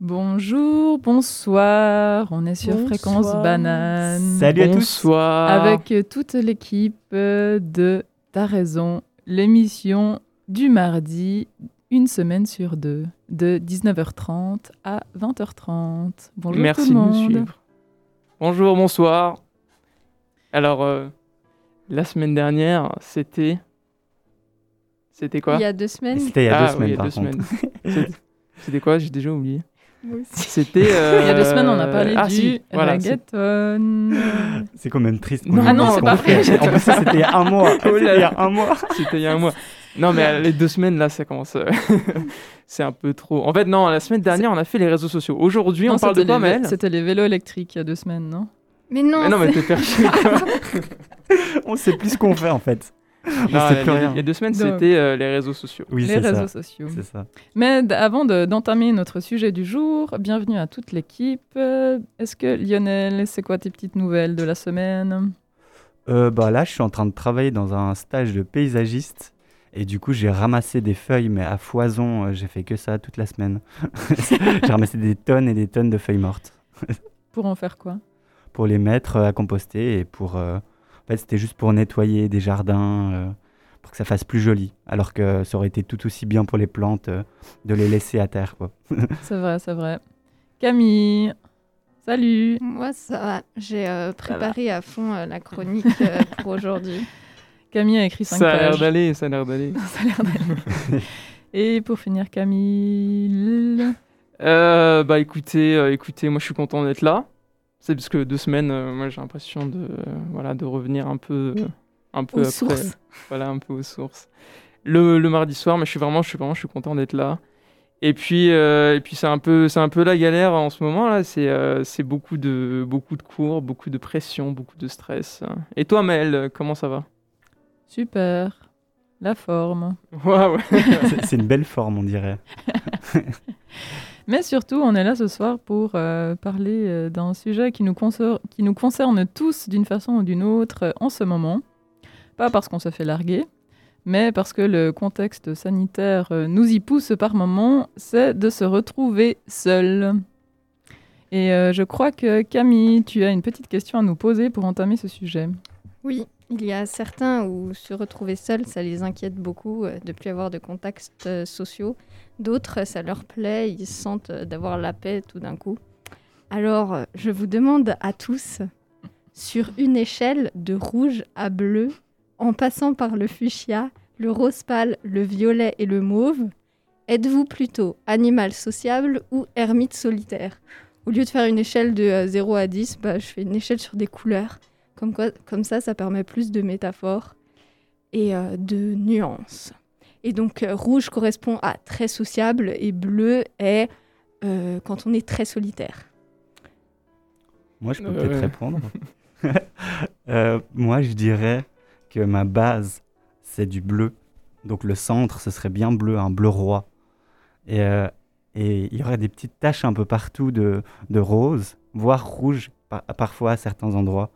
Bonjour, bonsoir, on est sur Bonsoir. Fréquence Banane. Salut à tous. Bonsoir. Avec euh, toute l'équipe euh, de T'as raison, l'émission du mardi, une semaine sur deux, de 19h30 à 20h30. Bonjour Merci tout le de nous suivre. Bonjour, bonsoir. Alors, euh, la semaine dernière, c'était. C'était quoi? Il y a deux semaines. C'était il y a Ah, deux semaines, oui, il y a par deux contre. semaines. C'était- C'était quoi? J'ai déjà oublié. C'était. euh, Il y a deux semaines, on a parlé ah, du si, voilà, c'est- reggaeton. C'est quand même triste. Non, Ah non, c'est pas vrai. En plus, ça, c'était il y a un mois. Oh C'était il y a un mois. C'était il y a un mois. Non, mais euh, les deux semaines, là, ça commence. euh, c'est un peu trop. En fait, non, la semaine dernière, on a fait les réseaux sociaux. Aujourd'hui, on parle de c'était quoi, Maëlle C'était les vélos électriques il y a deux semaines, non? Mais non, Mais non, mais t'es perché, quoi. On sait plus ce qu'on fait en fait. On Non, sait il y plus a- rien. il y a deux semaines, c'était euh, les réseaux sociaux. Oui, Les réseaux ça. sociaux. C'est ça. Mais avant de- d'entamer notre sujet du jour, bienvenue à toute l'équipe. Euh, Est-ce que Lionel, c'est quoi tes petites nouvelles de la semaine? Euh, bah là, je suis en train de travailler dans un stage de paysagiste. Et du coup, j'ai ramassé des feuilles, mais à foison. J'ai fait que ça toute la semaine. j'ai ramassé des tonnes et des tonnes de feuilles mortes Pour en faire quoi? Pour les mettre à composter et pour. euh, En fait, c'était juste pour nettoyer des jardins, euh, pour que ça fasse plus joli. Alors que ça aurait été tout aussi bien pour les plantes euh, de les laisser à terre, quoi. C'est vrai, c'est vrai. Camille, salut moi ça va. J'ai euh, préparé à fond euh, la chronique euh, pour aujourd'hui. Camille a écrit 5 Ça a l'air pages. d'aller, ça a l'air d'aller. Ça a l'air d'aller. Et pour finir, Camille... Euh, bah écoutez, euh, écoutez, moi je suis content d'être là. C'est parce que deux semaines, euh, moi j'ai l'impression de, euh, voilà, de revenir un peu, euh, un peu Aux après, sources. voilà, un peu aux sources. Le, le mardi soir, mais je suis vraiment, je suis vraiment, je suis content d'être là. Et puis, euh, et puis c'est un peu, c'est un peu la galère en ce moment là. C'est, euh, c'est beaucoup de, beaucoup de cours, beaucoup de pression, beaucoup de stress. Et toi, Maëlle, comment ça va? Super. La forme. C'est- C'est une belle forme, on dirait. Mais surtout, on est là ce soir pour euh, parler euh, d'un sujet qui nous, concerne tous d'une façon ou d'une autre euh, en ce moment. Pas parce qu'on se fait larguer, mais parce que le contexte sanitaire nous y pousse par moment, c'est de se retrouver seul. Et je crois que Camille, tu as une petite question à nous poser pour entamer ce sujet. Oui, il y a certains où se retrouver seul, ça les inquiète beaucoup euh, de plus avoir de contacts euh, sociaux. D'autres, ça leur plaît, ils sentent euh, d'avoir la paix tout d'un coup. Alors, euh, je vous demande à tous, sur une échelle de rouge à bleu, en passant par le fuchsia, le rose pâle, le violet et le mauve, êtes-vous plutôt animal sociable ou ermite solitaire? Au lieu de faire une échelle de euh, 0 à 10, bah, je fais une échelle sur des couleurs. Comme, quoi, comme ça, ça permet plus de métaphores et euh, de nuances. Et donc, euh, rouge correspond à très sociable et bleu est euh, quand on est très solitaire. Moi, je peux Euh, peut-être répondre. Euh, moi, je dirais que ma base, c'est du bleu. Donc le centre, ce serait bien bleu, un bleu roi. Et, euh, et il y aurait des petites taches un peu partout de, de rose, voire rouge par- parfois à certains endroits.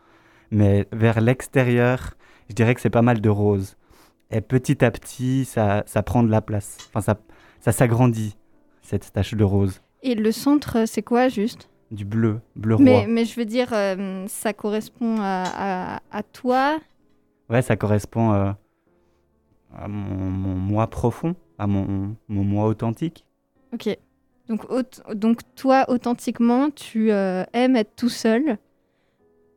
Mais vers l'extérieur, je dirais que c'est pas mal de rose. Et petit à petit, ça, ça prend de la place. Enfin, ça, ça s'agrandit, cette tache de rose. Et le centre, c'est quoi juste? Du bleu, bleu mais, roi. mais je veux dire, euh, ça correspond à, à- à toi? Ouais, ça correspond euh, à mon, mon moi profond, à mon, mon moi authentique. Ok. Donc, donc toi, authentiquement, tu euh, aimes être tout seul?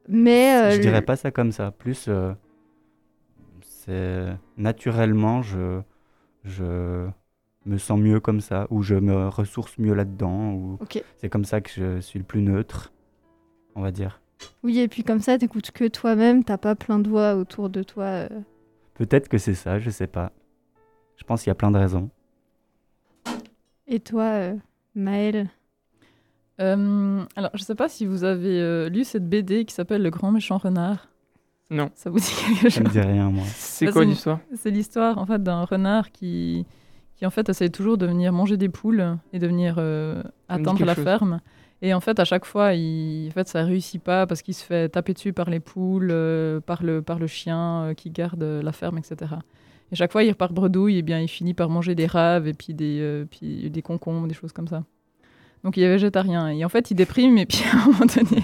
Mais euh, je le- dirais pas ça comme ça. Plus, euh, c'est naturellement, je, je me sens mieux comme ça, ou je me ressource mieux là-dedans, ou c'est comme ça que je suis le plus neutre, on va dire. Oui, et puis comme ça, t'écoutes que toi-même, t'as pas plein de voix autour de toi. euh. Peut-être que c'est ça, je sais pas. Je pense qu'il y a plein de raisons. Et toi, euh, Maëlle? Euh, alors, je ne sais pas si vous avez euh, lu cette BD qui s'appelle Le Grand Méchant Renard. Non. Ça vous dit quelque Ça me chose dit rien, moi. C'est Bah, quoi l'histoire C'est l'histoire en fait d'un renard qui, qui en fait essaie toujours de venir manger des poules et de venir euh, atteindre la chose. ferme. Et en fait, à chaque fois, il, en fait, ça réussit pas parce qu'il se fait taper dessus par les poules, euh, par, le, par le chien euh, qui garde la ferme, etc. Et chaque fois, il repart bredouille et bien il finit par manger des raves et puis des, euh, puis des concombres, des choses comme ça. Donc il est végétarien. Et en fait, il déprime et puis à un moment donné,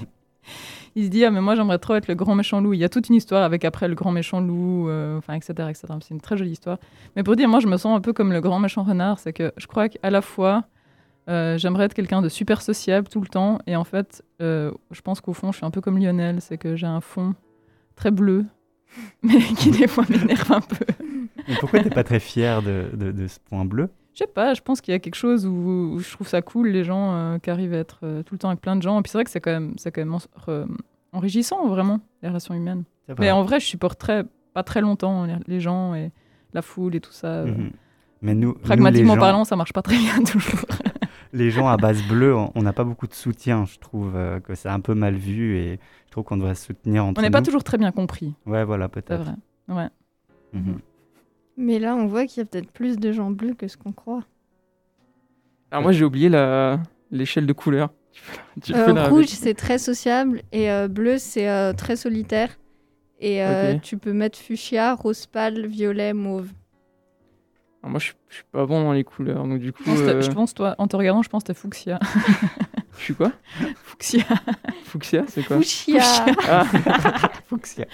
il se dit ah mais moi j'aimerais trop être le grand méchant loup. Il y a toute une histoire avec après le grand méchant loup, euh, enfin etc etc. C'est une très jolie histoire. Mais pour dire moi je me sens un peu comme le grand méchant renard, c'est que je crois qu'à la fois euh, j'aimerais être quelqu'un de super sociable tout le temps et en fait euh, je pense qu'au fond je suis un peu comme Lionel, c'est que j'ai un fond très bleu mais qui des fois m'énerve un peu. Mais pourquoi t'es pas très fier de, ce point bleu? Je sais pas, je pense qu'il y a quelque chose où, où je trouve ça cool, les gens euh, qui arrivent à être euh, tout le temps avec plein de gens. Et puis c'est vrai que c'est quand même, c'est quand même en- enrichissant, vraiment, les relations humaines. C'est Mais en vrai, je supporte très, pas très longtemps les, les gens et la foule et tout ça. euh. Mhm. Mais nous, Pragmatiquement gens, parlant, ça marche pas très bien toujours. les gens à base bleue, on n'a pas beaucoup de soutien. Je trouve euh, que c'est un peu mal vu et je trouve qu'on devrait se soutenir entre On n'est pas toujours très bien compris, Ouais, voilà, c'est peut-être. vrai. Ouais. Mhm. Mais là, on voit qu'il y a peut-être plus de gens bleus que ce qu'on croit. Alors moi j'ai oublié la l'échelle de couleur. Tu Euh, la rouge, c'est très sociable et euh, bleu, c'est euh, très solitaire. Et euh, tu peux mettre fuchsia, rose pâle, violet, mauve. Alors moi je suis, pas bon dans les couleurs donc du coup Je pense, que- euh, je pense, toi, en te regardant, je pense que t'es fuchsia. je suis quoi? Fuchsia. Fuchsia c'est quoi? Fuchsia Ah Fuchsia.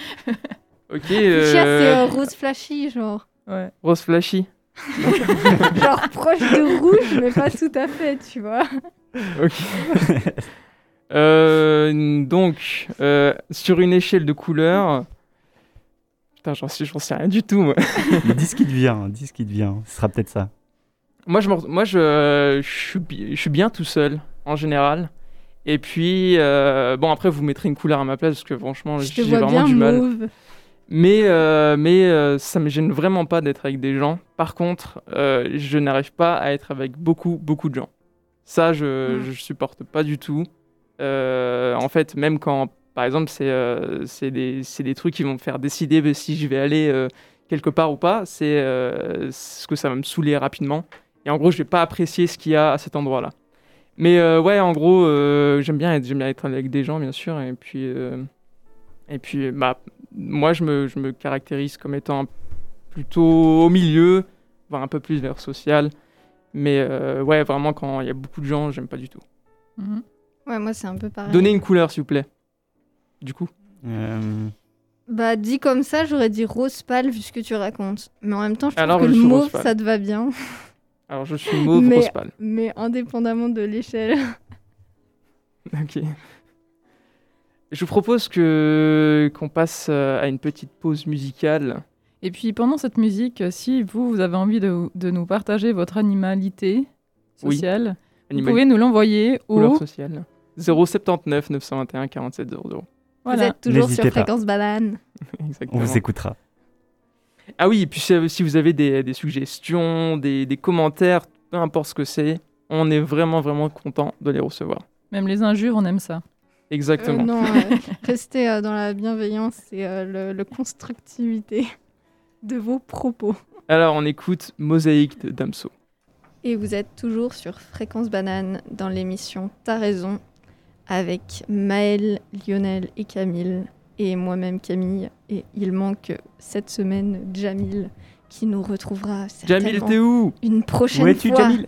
ok. Fuchsia, euh, c'est euh, rose flashy, genre. Ouais. Rose flashy. genre proche de rouge, mais pas tout à fait, tu vois. Ok. Euh, donc, euh, sur une échelle de couleurs. Putain, j'en sais, j'en sais rien du tout, moi. Mais dis ce qui te vient, dis ce qui te vient. Ce sera peut-être ça. Moi, je, me re- moi je, je, suis, bi- je suis bien tout seul, en général. Et puis, euh, bon, après, vous mettrez une couleur à ma place, parce que franchement, j'ai vraiment bien du mal. mauve. Mais, euh, mais euh, ça me gêne vraiment pas d'être avec des gens. Par contre, euh, je n'arrive pas à être avec beaucoup, beaucoup de gens. Ça, je, Mm. je supporte pas du tout. Euh, en fait, même quand, par exemple, c'est c'est des, des trucs qui vont me faire décider de si je vais aller quelque part ou pas, c'est ce que ça va me saouler rapidement. Et en gros, je vais pas apprécier ce qu'il y a à cet endroit-là. Mais ouais, en gros, j'aime bien, être- bien être avec des gens, bien sûr. Et puis, et puis bah, moi, je me, je me caractérise comme étant plutôt au milieu, voire un peu plus vers social. Mais euh, ouais, vraiment, quand il y a beaucoup de gens, j'aime pas du tout. Mhm. Ouais, moi, c'est un peu pareil. Donnez une couleur, s'il vous plaît. Du coup. Euh, Bah, dit comme ça, j'aurais dit rose pâle vu ce que tu racontes. Mais en même temps, je trouve Alors, que je le mauve, ça te va bien. Alors, je suis mauve Mais- rose pâle. Mais indépendamment de l'échelle. Ok. Je vous propose que qu'on passe euh, à une petite pause musicale. Et puis pendant cette musique, euh, si vous, vous avez envie de, de nous partager votre animalité Oui. sociale, vous Animal- pouvez nous l'envoyer au... sociale. 079 921 47 00. Vous Voilà. êtes toujours sur pas. Fréquence Banane. on vous écoutera. Ah oui, et puis si si vous avez des, des suggestions, des, des commentaires, peu importe ce que c'est, on est vraiment, vraiment content de les recevoir. Même les injures, on aime ça. Exactement. Euh, non, euh, restez euh, dans la bienveillance et euh, le, le constructivité de vos propos. Alors, on écoute Mosaïque de Damso. Et vous êtes toujours sur Fréquence Banane dans l'émission T'as raison avec Maël, Lionel et Camille et moi-même Camille. Et il manque cette semaine Jamil qui nous retrouvera Jamil, certainement t'es où? une Où prochaine es-tu, fois. Jamil?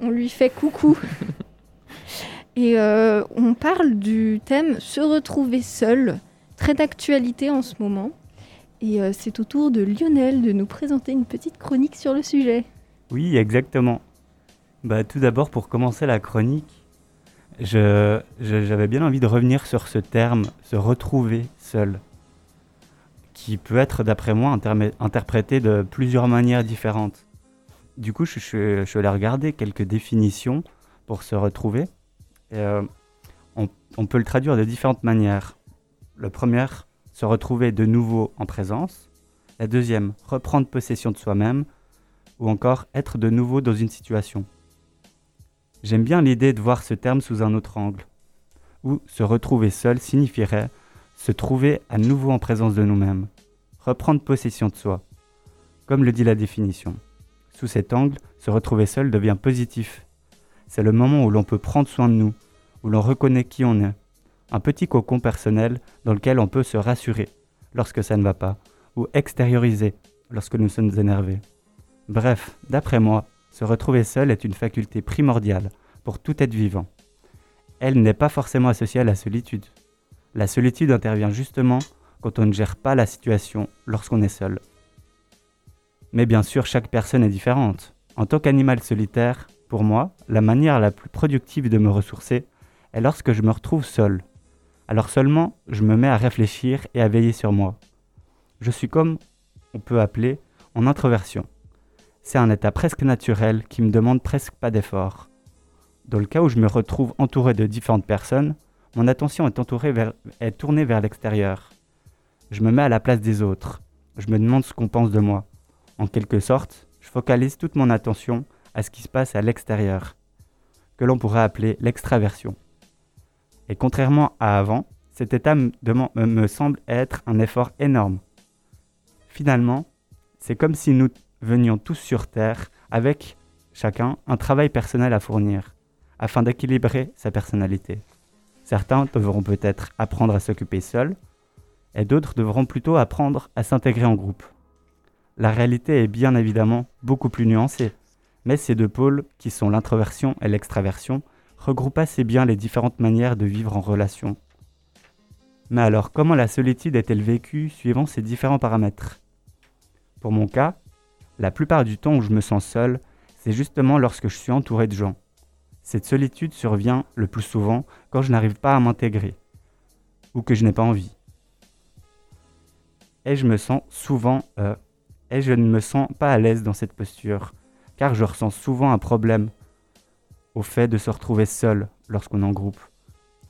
On lui fait coucou. et euh, on parle du thème se retrouver seul, très d'actualité en ce moment. Et euh, c'est au tour de Lionel de nous présenter une petite chronique sur le sujet. Oui, exactement. Bah, tout d'abord, pour commencer la chronique, j'avais bien envie de revenir sur ce terme, se retrouver seul, qui peut être, d'après moi, interprété de plusieurs manières différentes. Du coup, je, je- suis regarder quelques définitions pour se retrouver. Et, euh, on, peut le traduire de différentes manières. La première, se retrouver de nouveau en présence. La deuxième, reprendre possession de soi-même ou encore être de nouveau dans une situation. J'aime bien l'idée de voir ce terme sous un autre angle, où se retrouver seul signifierait se trouver à nouveau en présence de nous-mêmes, reprendre possession de soi, comme le dit la définition. Sous cet angle, se retrouver seul devient positif. C'est le moment où l'on peut prendre soin de nous, où l'on reconnaît qui on est, un petit cocon personnel dans lequel on peut se rassurer lorsque ça ne va pas, ou extérioriser lorsque nous sommes énervés. Bref, d'après moi, se retrouver seul est une faculté primordiale pour tout être vivant. Elle n'est pas forcément associée à la solitude. La solitude intervient justement quand on ne gère pas la situation lorsqu'on est seul. Mais bien sûr, chaque personne est différente. En tant qu'animal solitaire, pour moi, la manière la plus productive de me ressourcer est lorsque je me retrouve seul. Alors seulement, je me mets à réfléchir et à veiller sur moi. Je suis comme on peut appeler en introversion. C'est un état presque naturel qui me demande presque pas d'effort. Dans le cas où je me retrouve entouré de différentes personnes, mon attention est, est tournée vers l'extérieur. Je me mets à la place des autres. Je me demande ce qu'on pense de moi. En quelque sorte, je focalise toute mon attention à ce qui se passe à l'extérieur, que l'on pourrait appeler l'extraversion. Et contrairement à avant, cet état me, semble être un effort énorme. Finalement, c'est comme si nous venions tous sur Terre avec chacun un travail personnel à fournir, afin d'équilibrer sa personnalité. Certains devront peut-être apprendre à s'occuper seuls, et d'autres devront plutôt apprendre à s'intégrer en groupe. La réalité est bien évidemment beaucoup plus nuancée, mais ces deux pôles, qui sont l'introversion et l'extraversion, regroupent assez bien les différentes manières de vivre en relation. Mais alors, comment la solitude est-elle vécue suivant ces différents paramètres? Pour mon cas, la plupart du temps où je me sens seul, c'est justement lorsque je suis entouré de gens. Cette solitude survient le plus souvent quand je n'arrive pas à m'intégrer ou que je n'ai pas envie. Et je me sens souvent euh, et je ne me sens pas à l'aise dans cette posture car je ressens souvent un problème au fait de se retrouver seul lorsqu'on est en groupe,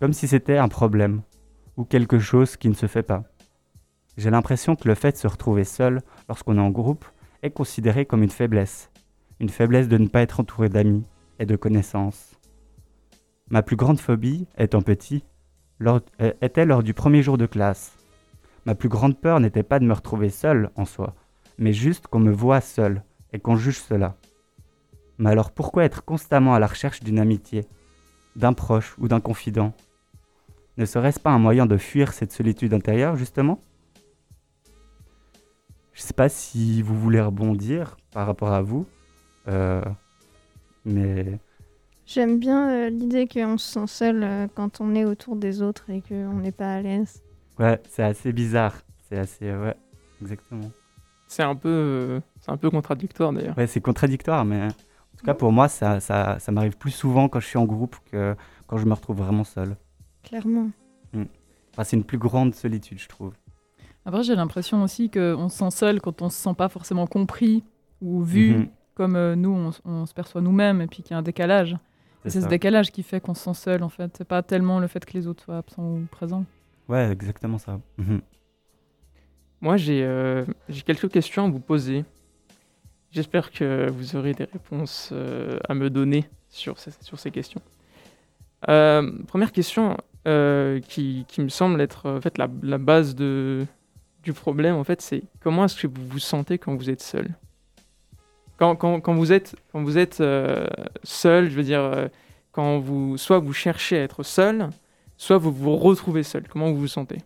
comme si c'était un problème ou quelque chose qui ne se fait pas. J'ai l'impression que le fait de se retrouver seul lorsqu'on est en groupe est considéré comme une faiblesse, une faiblesse de ne pas être entouré d'amis et de connaissances. Ma plus grande phobie, étant petit, était lors du premier jour de classe. Ma plus grande peur n'était pas de me retrouver seul en soi, mais juste qu'on me voit seul et qu'on juge cela. Mais alors pourquoi être constamment à la recherche d'une amitié, d'un proche ou d'un confident? Ne serait-ce pas un moyen de fuir cette solitude intérieure, justement? Je ne sais pas si vous voulez rebondir par rapport à vous, euh, mais... J'aime bien euh, l'idée qu'on se sent seul euh, quand on est autour des autres et qu'on n'est pas à l'aise. Ouais, c'est assez bizarre. C'est assez... ouais, exactement. C'est un peu, c'est un peu contradictoire d'ailleurs. Ouais, c'est contradictoire, mais tout cas, pour moi, ça, ça, ça m'arrive plus souvent quand je suis en groupe que quand je me retrouve vraiment seul. Clairement. Hmm. Enfin, c'est une plus grande solitude, je trouve. Après, j'ai l'impression aussi qu'on se sent seul quand on se sent pas forcément compris ou vu Mhm. comme euh, nous, on, se perçoit nous-mêmes et puis qu'il y a un décalage. C'est ce décalage qui fait qu'on se sent seul, en fait. C'est pas tellement le fait que les autres soient absents ou présents. Ouais, exactement ça. Mhm. Moi, j'ai euh, j'ai quelques questions à vous poser. J'espère que vous aurez des réponses euh, à me donner sur ces, questions. Euh, première question euh, qui, me semble être en fait, la, base de, du problème, en fait, c'est comment est-ce que vous vous sentez quand vous êtes seul? Quand, vous êtes, quand vous êtes seul, je veux dire, quand vous, soit vous cherchez à être seul, soit vous vous retrouvez seul. Comment vous vous sentez?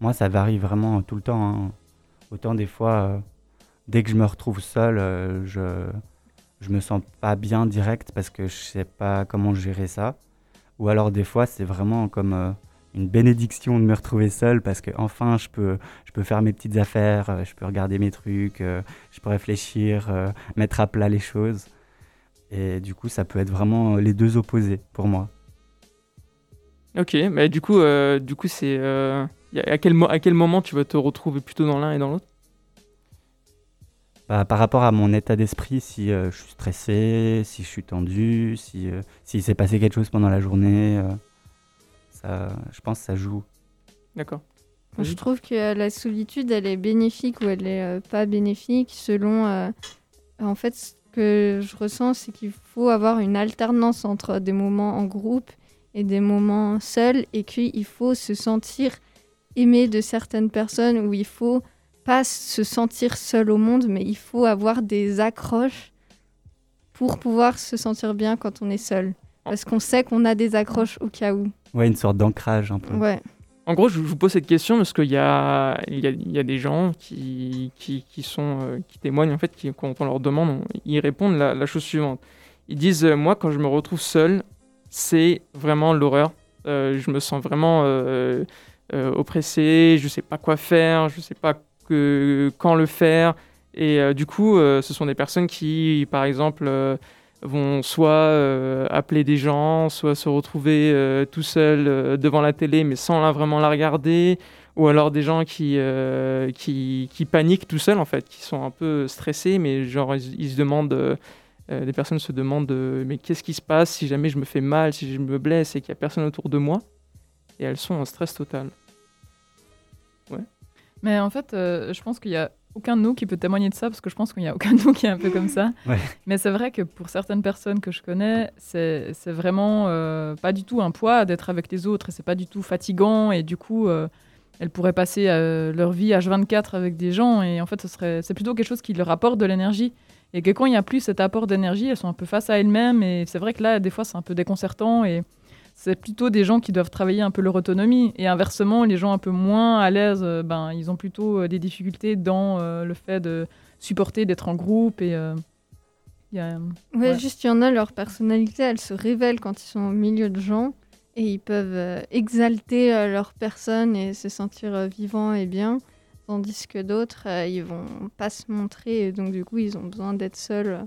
Moi, ça varie vraiment tout le temps. hein. Autant des fois, dès que je me retrouve seul, euh, je je me sens pas bien direct parce que je sais pas comment gérer ça. Ou alors des fois, c'est vraiment comme euh, une bénédiction de me retrouver seul parce que enfin, je peux je peux faire mes petites affaires, euh, je peux regarder mes trucs, je peux réfléchir, mettre à plat les choses. Et du coup, ça peut être vraiment les deux opposés pour moi. Ok, mais du coup, du coup, c'est à quel à quel moment tu vas te retrouver plutôt dans l'un et dans l'autre? Bah, par rapport à mon état d'esprit, si euh, je suis stressé, si je suis tendu, si euh, s'il s'est passé quelque chose pendant la journée, euh, ça, je pense que ça joue. D'accord. Je trouve que la solitude, elle est bénéfique ou elle est euh, pas bénéfique selon. euh, en fait, ce que je ressens, c'est qu'il faut avoir une alternance entre des moments en groupe et des moments seuls et qu'il faut se sentir aimé de certaines personnes où il faut pas se sentir seul au monde, mais il faut avoir des accroches pour pouvoir se sentir bien quand on est seul. Parce qu'on sait qu'on a des accroches au cas où. Ouais, une sorte d'ancrage un peu. Ouais. En gros, je vous pose cette question parce qu'il y a, il y, a, y a des gens qui, qui, qui sont, euh, qui témoignent, en fait, qui, quand on leur demande, on- ils répondent la, la chose suivante. Ils disent euh, Moi, quand je me retrouve seul, c'est vraiment l'horreur. Euh, je me sens vraiment euh, euh, oppressé, je sais pas quoi faire, je sais pas que, quand le faire. Et euh, du coup, euh, ce sont des personnes qui, par exemple, euh, vont soit appeler des gens, soit se retrouver tout seul euh, devant la télé, mais sans la, vraiment la regarder, ou alors des gens qui, qui, paniquent tout seuls, en fait, qui sont un peu stressés, mais genre, ils, ils se demandent, des personnes se demandent, mais qu'est-ce qui se passe si jamais je me fais mal, si je me blesse et qu'il n'y a personne autour de moi? Et elles sont en stress total. Mais en fait, euh, je pense qu'il y a aucun de nous qui peut témoigner de ça, parce que je pense qu'il n'y a aucun de nous qui est un peu comme ça. Ouais. Mais c'est vrai que pour certaines personnes que je connais, c'est vraiment euh, pas du tout un poids d'être avec les autres, et c'est pas du tout fatigant, et du coup, euh, elles pourraient passer euh, leur vie H24 avec des gens, et en fait, ce c'est plutôt quelque chose qui leur apporte de l'énergie. Et que quand il n'y a plus cet apport d'énergie, elles sont un peu face à elles-mêmes, et c'est vrai que là, des fois, c'est un peu déconcertant, et c'est plutôt des gens qui doivent travailler un peu leur autonomie. Et inversement, les gens un peu moins à l'aise, euh, ben, ils ont plutôt euh, des difficultés dans euh, le fait de supporter d'être en groupe. Et, euh, y a, Ouais, Ouais. juste il y en a, leur personnalité, elle se révèle quand ils sont au milieu de gens et ils peuvent euh, exalter leur personne et se sentir vivants et bien, tandis que d'autres, ils vont pas se montrer et donc du coup, ils ont besoin d'être seuls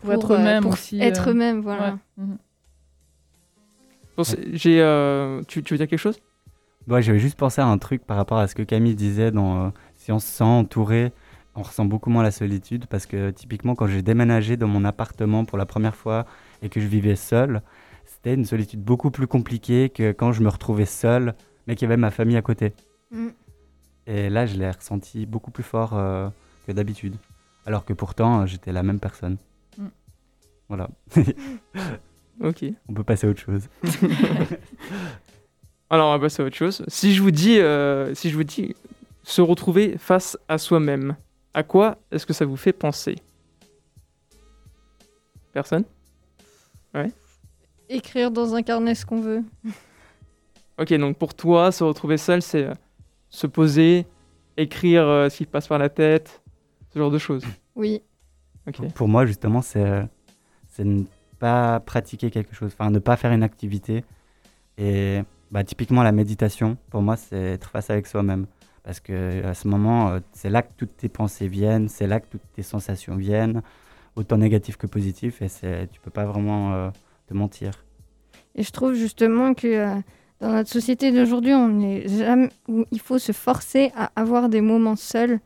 pour, être eux-mêmes. Être eux-mêmes, voilà. ouais. Mhm. Bon, j'ai, euh, tu, tu veux dire quelque chose? Ouais, j'avais juste pensé à un truc par rapport à ce que Camille disait dans euh, si on se sent entouré, on ressent beaucoup moins la solitude parce que typiquement quand j'ai déménagé dans mon appartement pour la première fois et que je vivais seul, c'était une solitude beaucoup plus compliquée que quand je me retrouvais seul mais qu'il y avait ma famille à côté. Mm. Et là, je l'ai ressenti beaucoup plus fort euh, que d'habitude. Alors que pourtant, j'étais la même personne. Mm. Voilà. Ok. On peut passer à autre chose. Alors, on va passer à autre chose. Si je vous dis, euh, si je vous dis se retrouver face à soi-même, à quoi est-ce que ça vous fait penser? Personne? Écrire dans un carnet ce qu'on veut. Ok, donc pour toi, se retrouver seul, c'est euh, se poser, écrire euh, ce qui te passe par la tête, ce genre de choses. Oui. Ok. Pour moi, justement, c'est pas pratiquer quelque chose, enfin ne pas faire une activité. Et bah, typiquement, la méditation, pour moi, c'est être face avec soi-même. Parce que à ce moment, euh, c'est là que toutes tes pensées viennent, c'est là que toutes tes sensations viennent, autant négatives que positives, et tu peux pas vraiment euh, te mentir. Et je trouve justement que euh, dans notre société d'aujourd'hui, on est jamais il faut se forcer à avoir des moments seuls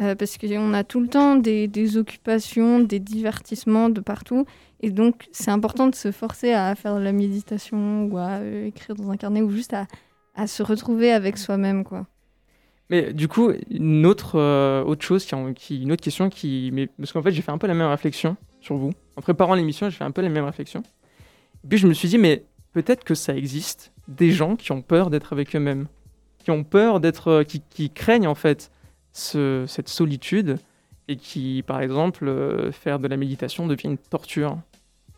euh, parce qu'on a tout le temps des, occupations, des divertissements de partout. Et donc, c'est important de se forcer à faire de la méditation ou à euh, écrire dans un carnet ou juste à, se retrouver avec soi-même, quoi. Mais du coup, une autre, euh, autre chose, qui, une autre question qui. Mais, parce qu'en fait, j'ai fait un peu la même réflexion sur vous. En préparant l'émission, j'ai fait un peu la même réflexion. Et puis je me suis dit, mais peut-être que ça existe des gens qui ont peur d'être avec eux-mêmes. Qui ont peur d'être. euh, qui craignent en fait ce- cette solitude. Et qui, par exemple, euh, faire de la méditation devient une torture.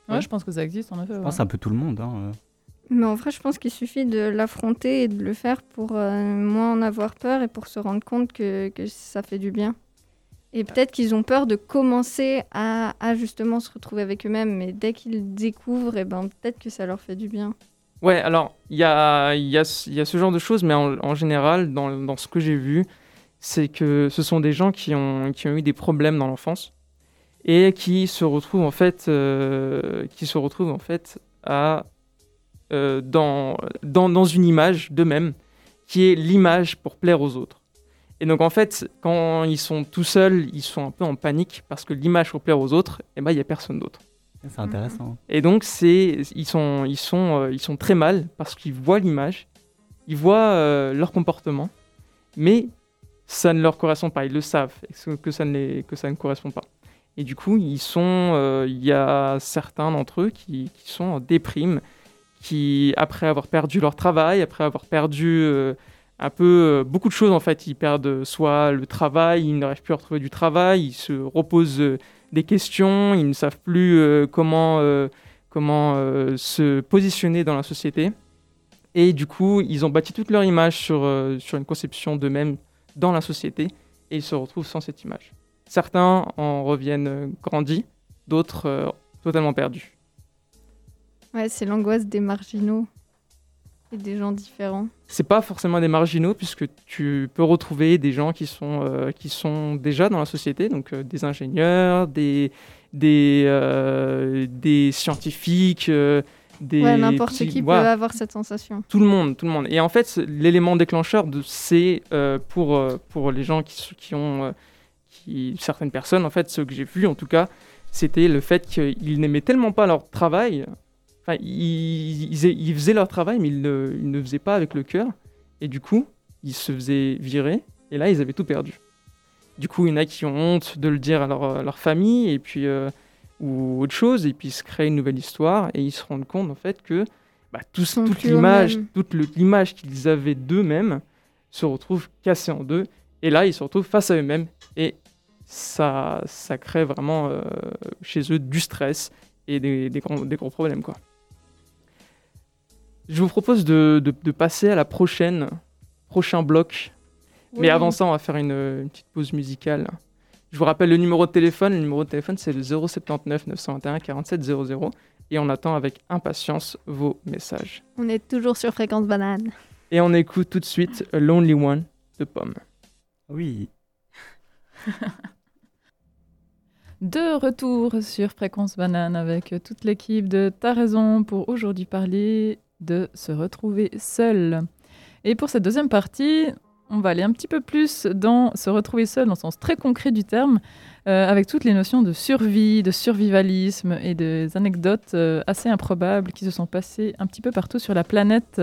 Ouais, Ouais. je pense que ça existe en effet. Je ouais. pense un peu tout le monde. hein, euh. Mais en vrai, je pense qu'il suffit de l'affronter et de le faire pour euh, moins en avoir peur et pour se rendre compte que, que ça fait du bien. Et peut-être qu'ils ont peur de commencer à, à justement se retrouver avec eux-mêmes, mais dès qu'ils découvrent, et ben, peut-être que ça leur fait du bien. Ouais, alors, il y a, il y, a, y a ce genre de choses, mais en, en général, dans, dans ce que j'ai vu, c'est que ce sont des gens qui ont, qui ont eu des problèmes dans l'enfance et qui se retrouvent en fait, euh, qui se retrouvent en fait à, euh, dans, dans, dans une image d'eux-mêmes qui est l'image pour plaire aux autres. Et donc en fait, quand ils sont tout seuls, ils sont un peu en panique parce que l'image pour plaire aux autres, eh ben, il n'y a personne d'autre. C'est intéressant. Et donc, c'est, ils, sont, ils, sont, euh, ils sont très mal parce qu'ils voient l'image, ils voient leur comportement, mais ça ne leur correspond pas. Ils le savent que ça ne, les- que ça ne correspond pas. Et du coup, euh, il y a certains d'entre eux qui, sont en déprime, qui, après avoir perdu leur travail, après avoir perdu euh, un peu euh, beaucoup de choses, en fait, ils perdent soit le travail, ils n'arrivent plus à retrouver du travail, ils se reposent des questions, ils ne savent plus comment, comment se positionner dans la société. Et du coup, ils ont bâti toute leur image sur, sur une conception d'eux-mêmes dans la société et ils se retrouvent sans cette image. Certains en reviennent euh, grandis, d'autres euh, totalement perdus. Ouais, c'est l'angoisse des marginaux et des gens différents. C'est pas forcément des marginaux, puisque tu peux retrouver des gens qui sont, euh, qui sont déjà dans la société, donc euh, des ingénieurs, des, des, des scientifiques, des. ouais, n'importe petits- qui voilà. peut avoir cette sensation. Tout le monde, tout le monde. Et en fait, l'élément déclencheur de c'est euh, pour, euh, pour les gens qui, qui ont euh, qui, certaines personnes, en fait, ceux que j'ai vus en tout cas, c'était le fait qu'ils n'aimaient tellement pas leur travail. Enfin, ils, ils, ils faisaient leur travail, mais ils ne, ils ne faisaient pas avec le cœur. Et du coup, ils se faisaient virer. Et là, ils avaient tout perdu. Du coup, il y en a qui ont honte de le dire à leur, à leur famille, et puis euh, ou autre chose, et puis ils se créent une nouvelle histoire, et ils se rendent compte en fait que bah, tout- toute l'image, toute l'image qu'ils avaient d'eux-mêmes se retrouve cassée en deux. Et là, ils se retrouvent face à eux-mêmes, et ça, ça crée vraiment euh, chez eux du stress et des, des grands, des gros problèmes quoi. Je vous propose de, de- de passer à la prochaine, prochain bloc. Mais avant ça, on va faire une, une petite pause musicale. Je vous rappelle le numéro de téléphone. Le numéro de téléphone, c'est le 079 921 47 00. Et on attend avec impatience vos messages. On est toujours sur Fréquence Banane. Et on écoute tout de suite A Lonely One de Pomme. Oui. De retour sur Fréquence Banane avec toute l'équipe de T'as raison pour aujourd'hui parler de se retrouver seul. Et pour cette deuxième partie, on va aller un petit peu plus dans se retrouver seul dans le sens très concret du terme, euh, avec toutes les notions de survie, de survivalisme et des anecdotes euh, assez improbables qui se sont passées un petit peu partout sur la planète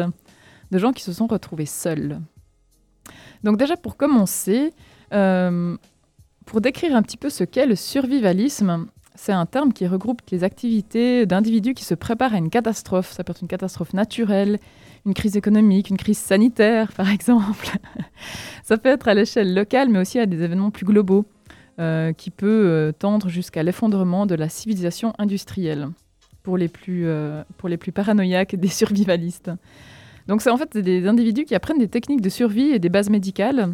de gens qui se sont retrouvés seuls. Donc déjà pour commencer, euh, pour décrire un petit peu ce qu'est le survivalisme, c'est un terme qui regroupe les activités d'individus qui se préparent à une catastrophe. Ça peut être une catastrophe naturelle, une crise économique, une crise sanitaire, par exemple. Ça peut être à l'échelle locale, mais aussi à des événements plus globaux, euh, qui peut euh, tendre jusqu'à l'effondrement de la civilisation industrielle, pour les plus, euh, pour les plus paranoïaques des survivalistes. Donc c'est en fait des individus qui apprennent des techniques de survie et des bases médicales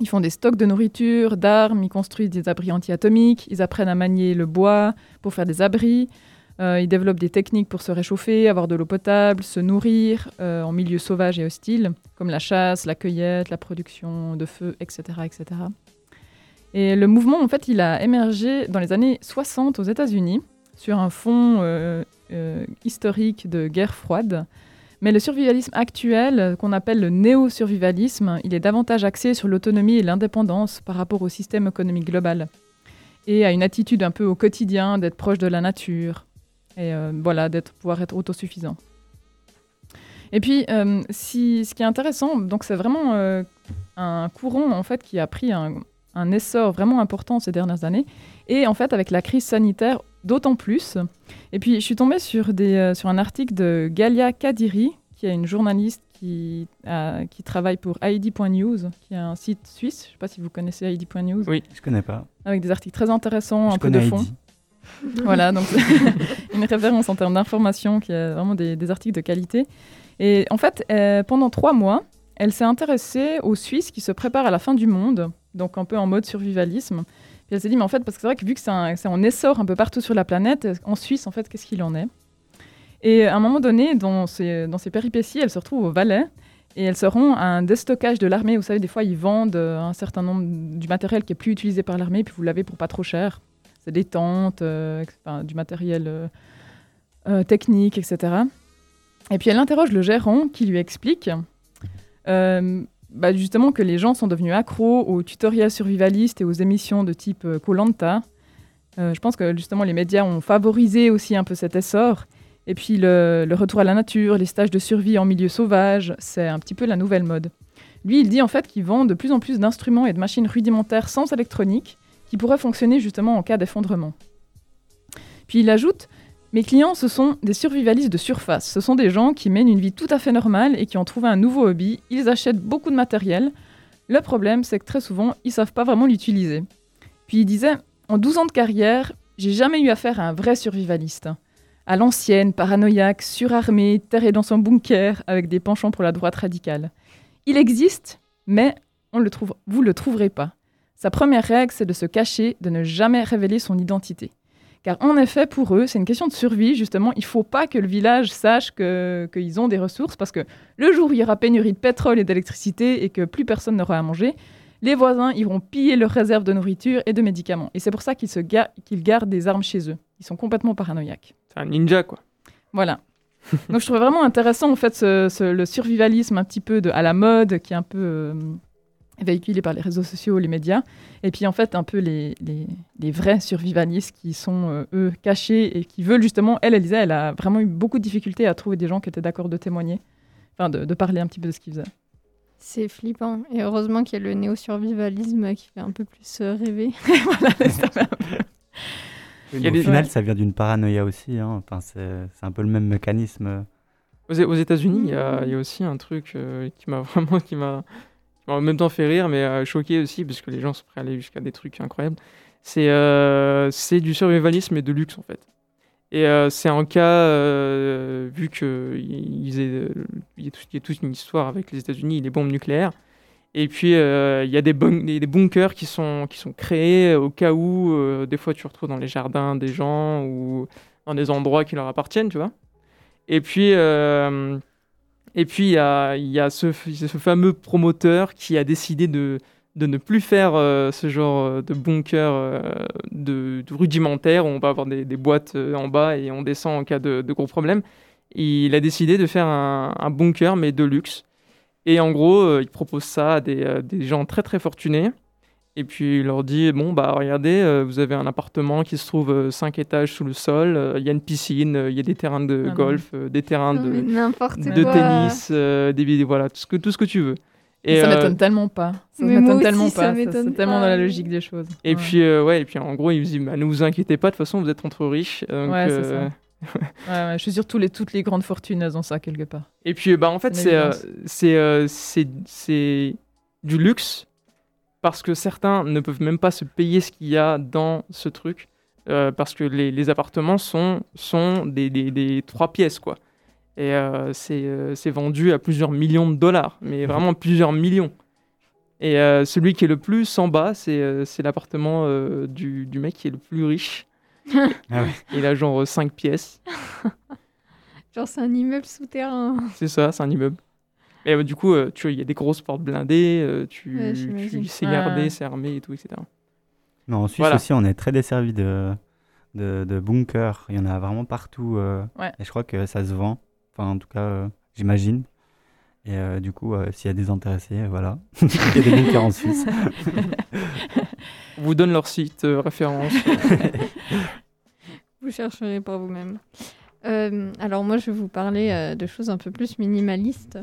ils font des stocks de nourriture, d'armes, ils construisent des abris anti-atomiques, ils apprennent à manier le bois pour faire des abris, euh, ils développent des techniques pour se réchauffer, avoir de l'eau potable, se nourrir euh, en milieu sauvage et hostile, comme la chasse, la cueillette, la production de feu, etc., etc. Et le mouvement, en fait, il a émergé dans les années 60 aux États-Unis, sur un fond euh, historique de guerre froide. Mais le survivalisme actuel, qu'on appelle le néo-survivalisme, il est davantage axé sur l'autonomie et l'indépendance par rapport au système économique global. Et à une attitude un peu au quotidien, d'être proche de la nature. Et euh, voilà, d'être pouvoir être autosuffisant. Et puis, euh, si, ce qui est intéressant, donc c'est vraiment euh, un courant en fait qui a pris un, un essor vraiment important ces dernières années. Et en fait, avec la crise sanitaire, d'autant plus. Et puis, je suis tombée sur, des, euh, sur un article de Galia Kadiri, qui est une journaliste qui, qui travaille pour ID.news, qui est un site suisse. Je ne sais pas si vous connaissez ID.news. Oui. Je connais pas. Avec des articles très intéressants, je un peu de fond. Voilà, donc une référence en termes d'information qui est vraiment des, articles de qualité. Et en fait, euh, pendant trois mois, elle s'est intéressée aux Suisses qui se préparent à la fin du monde, donc un peu en mode survivalisme. Puis elle s'est dit, mais en fait, parce que c'est vrai que vu que c'est en essor un peu partout sur la planète, en Suisse, en fait, qu'est-ce qu'il en est? Et à un moment donné, dans ses, dans péripéties, elle se retrouve au Valais et elle se rend à un déstockage de l'armée. Vous savez, des fois, ils vendent euh, un certain nombre du matériel qui est plus utilisé par l'armée, puis vous l'avez pour pas trop cher. Des tentes, euh, du matériel euh, euh, technique, etc. Et puis elle interroge le gérant qui lui explique bah, justement que les gens sont devenus accros aux tutoriels survivalistes et aux émissions de type. Euh, je pense que justement les médias ont favorisé aussi un peu cet essor. Et puis le retour à la nature, les stages de survie en milieu sauvage, c'est un petit peu la nouvelle mode. Lui, il dit en fait qu'il vend de plus en plus d'instruments et de machines rudimentaires sans électronique qui pourraient fonctionner justement en cas d'effondrement. Puis il ajoute Mes clients, ce sont des survivalistes de surface. Ce sont des gens qui mènent une vie tout à fait normale et qui ont trouvé un nouveau hobby. Ils achètent beaucoup de matériel. Le problème, c'est que très souvent, ils savent pas vraiment l'utiliser. Puis il disait En 12 ans de carrière, j'ai jamais eu affaire à un vrai survivaliste. À l'ancienne, paranoïaque, surarmé, terré dans son bunker, avec des penchants pour la droite radicale. Il existe, mais vous ne le trouverez pas. Sa première règle, c'est de se cacher, de ne jamais révéler son identité. Car en effet, pour eux, c'est une question de survie, justement. Il ne faut pas que le village sache qu'ils ont des ressources, parce que le jour où il y aura pénurie de pétrole et d'électricité et que plus personne n'aura à manger, les voisins iront piller leurs réserves de nourriture et de médicaments. Et c'est pour ça qu'ils qu'ils gardent des armes chez eux. Ils sont complètement paranoïaques. C'est un ninja, quoi. Voilà. Donc je trouve vraiment intéressant, en fait, le survivalisme un petit peu de, à la mode, qui est un peu... Euh, véhiculés par les réseaux sociaux, les médias, et puis en fait un peu les, les, vrais survivalistes qui sont euh, eux cachés et qui veulent justement, elle, Elisa, elle a vraiment eu beaucoup de difficultés à trouver des gens qui étaient d'accord de témoigner, enfin de, parler un petit peu de ce qu'ils faisaient. C'est flippant, et heureusement qu'il y a le néo-survivalisme qui fait un peu plus euh, rêver. voilà, au final, ça vient d'une paranoïa aussi, hein. enfin, c'est un peu le même mécanisme. Aux, aux États-Unis, il y, y, a aussi un truc euh, qui m'a vraiment qui m'a en même temps fait rire, mais euh, choqué aussi, parce que les gens sont prêts à aller jusqu'à des trucs incroyables. C'est euh, du survivalisme et de luxe, en fait. Et euh, c'est un cas, vu qu'il y, a toute une histoire avec les États-Unis, les bombes nucléaires. Et puis, il y a des, bunkers qui sont, qui sont créés au cas où, des fois, tu retrouves dans les jardins des gens ou dans des endroits qui leur appartiennent, tu vois. Et puis, et puis, il y a, ce, fameux promoteur qui a décidé de, ne plus faire euh, ce genre euh, de bunker euh, de, rudimentaire où on va avoir des, boîtes en bas et on descend en cas de, gros problèmes. Il a décidé de faire un, bunker, mais de luxe. Et en gros, il propose ça à des gens très très fortunés. Et puis il leur dit bon bah regardez, euh, vous avez un appartement qui se trouve 5 euh, étages sous le sol, euh, il y a une piscine, il y a des terrains de ah golf, des terrains de, de tennis, des, voilà tout ce que tout ce que tu veux. Et ça m'étonne tellement pas. Ça m'étonne tellement pas. C'est tellement dans la logique des choses. Et puis ouais et puis en gros il me dit bah, ne vous inquiétez pas de toute façon vous êtes entre riches. ouais c'est ça. ouais, je suis sûr les, toutes les grandes fortunes elles ont ça quelque part. Et puis bah en fait c'est c'est du luxe parce que certains ne peuvent même pas se payer ce qu'il y a dans ce truc, euh, parce que les, appartements sont, sont des, des, trois pièces, quoi. Et euh, euh, c'est vendu à plusieurs millions de dollars, mais mhm. vraiment plusieurs millions. Et celui qui est le plus en bas, c'est l'appartement du, du, mec qui est le plus riche. ah Il a genre 5 pièces. genre c'est un immeuble souterrain. C'est ça, c'est un immeuble. Et euh, du coup, euh, tu il y a des grosses portes blindées, euh, tu, tu sais garder, c'est armé et tout, etc. Non, en Suisse aussi, on est très desservi de, de, de, bunkers. Il y en a vraiment partout. Et je crois que ça se vend. Enfin, en tout cas, j'imagine. Et du coup, s'il y a des intéressés, voilà. Il y a des bunkers en Suisse. On vous donne leur site, référence. vous chercherez par vous-même. alors moi, je vais vous parler de choses un peu plus minimalistes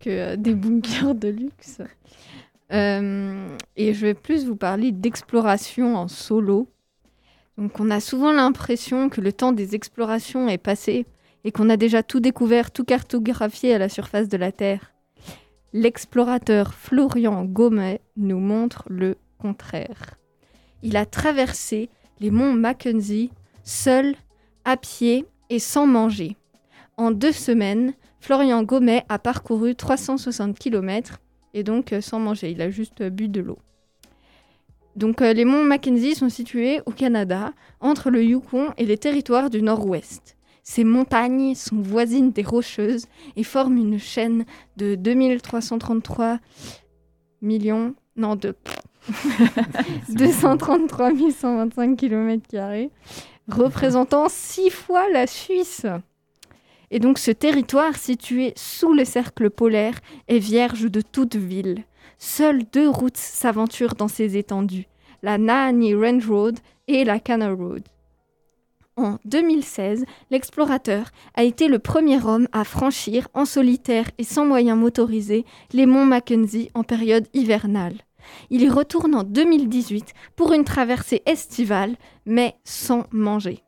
que euh, des bunkers de luxe. Euh, et je vais plus vous parler d'exploration en solo. Donc on a souvent l'impression que le temps des explorations est passé et qu'on a déjà tout découvert, tout cartographié à la surface de la Terre. L'explorateur Florian Gomet nous montre le contraire. Il a traversé les monts Mackenzie seul, à pied et sans manger. En deux semaines, Florian Gomet a parcouru 360 km et donc euh, sans manger. Il a juste euh, bu de l'eau. Donc euh, les monts Mackenzie sont situés au Canada, entre le Yukon et les territoires du nord-ouest. Ces montagnes sont voisines des Rocheuses et forment une chaîne de 2333 millions, non de 233 125 km, représentant six fois la Suisse. Et donc ce territoire situé sous le cercle polaire est vierge de toute ville. Seules deux routes s'aventurent dans ces étendues, la Nahanni Range Road et la Canal Road. En 2016, l'explorateur a été le premier homme à franchir en solitaire et sans moyens motorisés les monts Mackenzie en période hivernale. Il y retourne en 2018 pour une traversée estivale, mais sans manger.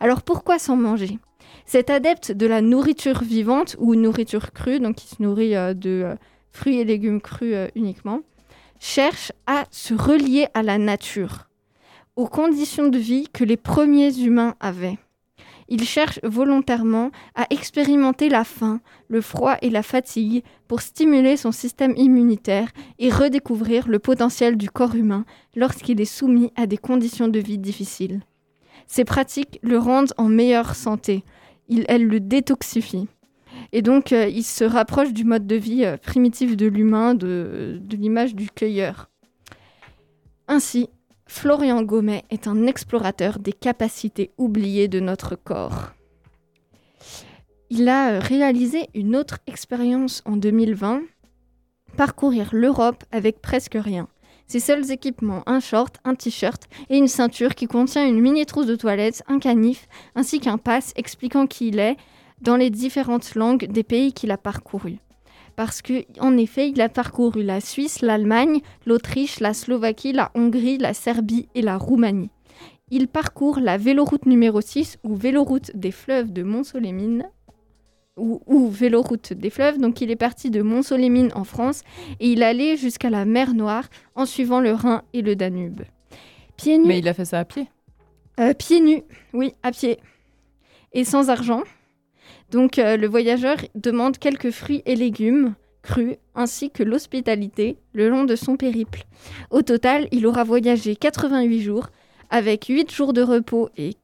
Alors pourquoi sans manger? Cet adepte de la nourriture vivante ou nourriture crue, donc qui se nourrit euh, de euh, fruits et légumes crus euh, uniquement, cherche à se relier à la nature, aux conditions de vie que les premiers humains avaient. Il cherche volontairement à expérimenter la faim, le froid et la fatigue pour stimuler son système immunitaire et redécouvrir le potentiel du corps humain lorsqu'il est soumis à des conditions de vie difficiles. Ces pratiques le rendent en meilleure santé. Il, elles le détoxifient. Et donc, euh, il se rapproche du mode de vie euh, primitif de l'humain, de, de l'image du cueilleur. Ainsi, Florian Gomet est un explorateur des capacités oubliées de notre corps. Il a euh, réalisé une autre expérience en 2020, parcourir l'Europe avec presque rien. Ses seuls équipements, un short, un t-shirt et une ceinture qui contient une mini trousse de toilette, un canif, ainsi qu'un pass expliquant qui il est dans les différentes langues des pays qu'il a parcourus. Parce que, en effet, il a parcouru la Suisse, l'Allemagne, l'Autriche, la Slovaquie, la Hongrie, la Serbie et la Roumanie. Il parcourt la véloroute numéro 6 ou véloroute des fleuves de Montsolémine ou, ou véloroute des fleuves. Donc il est parti de Montsolémine en France et il allait jusqu'à la mer Noire en suivant le Rhin et le Danube. Pieds nus. Mais il a fait ça à pied. Euh, pieds nus, oui, à pied. Et sans argent. Donc euh, le voyageur demande quelques fruits et légumes crus, ainsi que l'hospitalité le long de son périple. Au total, il aura voyagé 88 jours, avec 8 jours de repos et,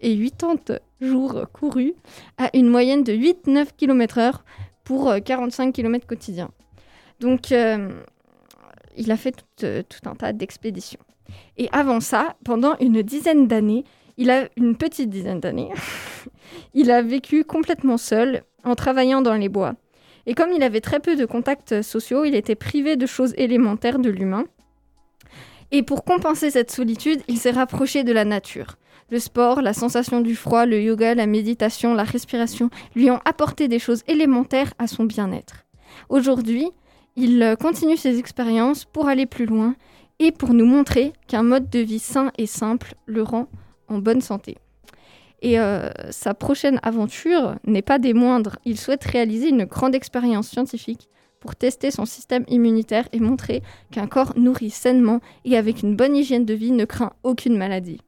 et 80 jours courus, à une moyenne de 8-9 km/h pour euh, 45 km quotidiens. Donc euh, il a fait tout, euh, tout un tas d'expéditions. Et avant ça, pendant une dizaine d'années, il a une petite dizaine d'années, il a vécu complètement seul en travaillant dans les bois. Et comme il avait très peu de contacts sociaux, il était privé de choses élémentaires de l'humain. Et pour compenser cette solitude, il s'est rapproché de la nature. Le sport, la sensation du froid, le yoga, la méditation, la respiration lui ont apporté des choses élémentaires à son bien-être. Aujourd'hui, il euh, continue ses expériences pour aller plus loin et pour nous montrer qu'un mode de vie sain et simple le rend en bonne santé. Et euh, sa prochaine aventure n'est pas des moindres. Il souhaite réaliser une grande expérience scientifique pour tester son système immunitaire et montrer qu'un corps nourri sainement et avec une bonne hygiène de vie ne craint aucune maladie.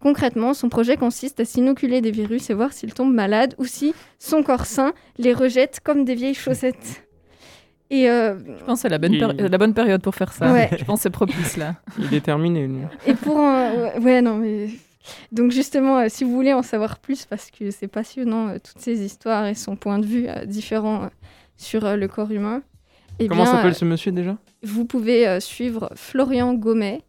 Concrètement, son projet consiste à s'inoculer des virus et voir s'il tombe malade ou si son corps sain les rejette comme des vieilles chaussettes. Et, euh, Je pense que c'est la, bonne Il- la bonne période pour faire ça. Ouais. Je pense que c'est propice là. Il est terminé, lui. Et pour en- ouais, non mais donc justement euh, si vous voulez en savoir plus parce que c'est passionnant euh, toutes ces histoires et son point de vue euh, différent euh, sur euh, le corps humain. Eh Comment s'appelle euh, ce monsieur déjà? vous pouvez euh, suivre Florian Gomet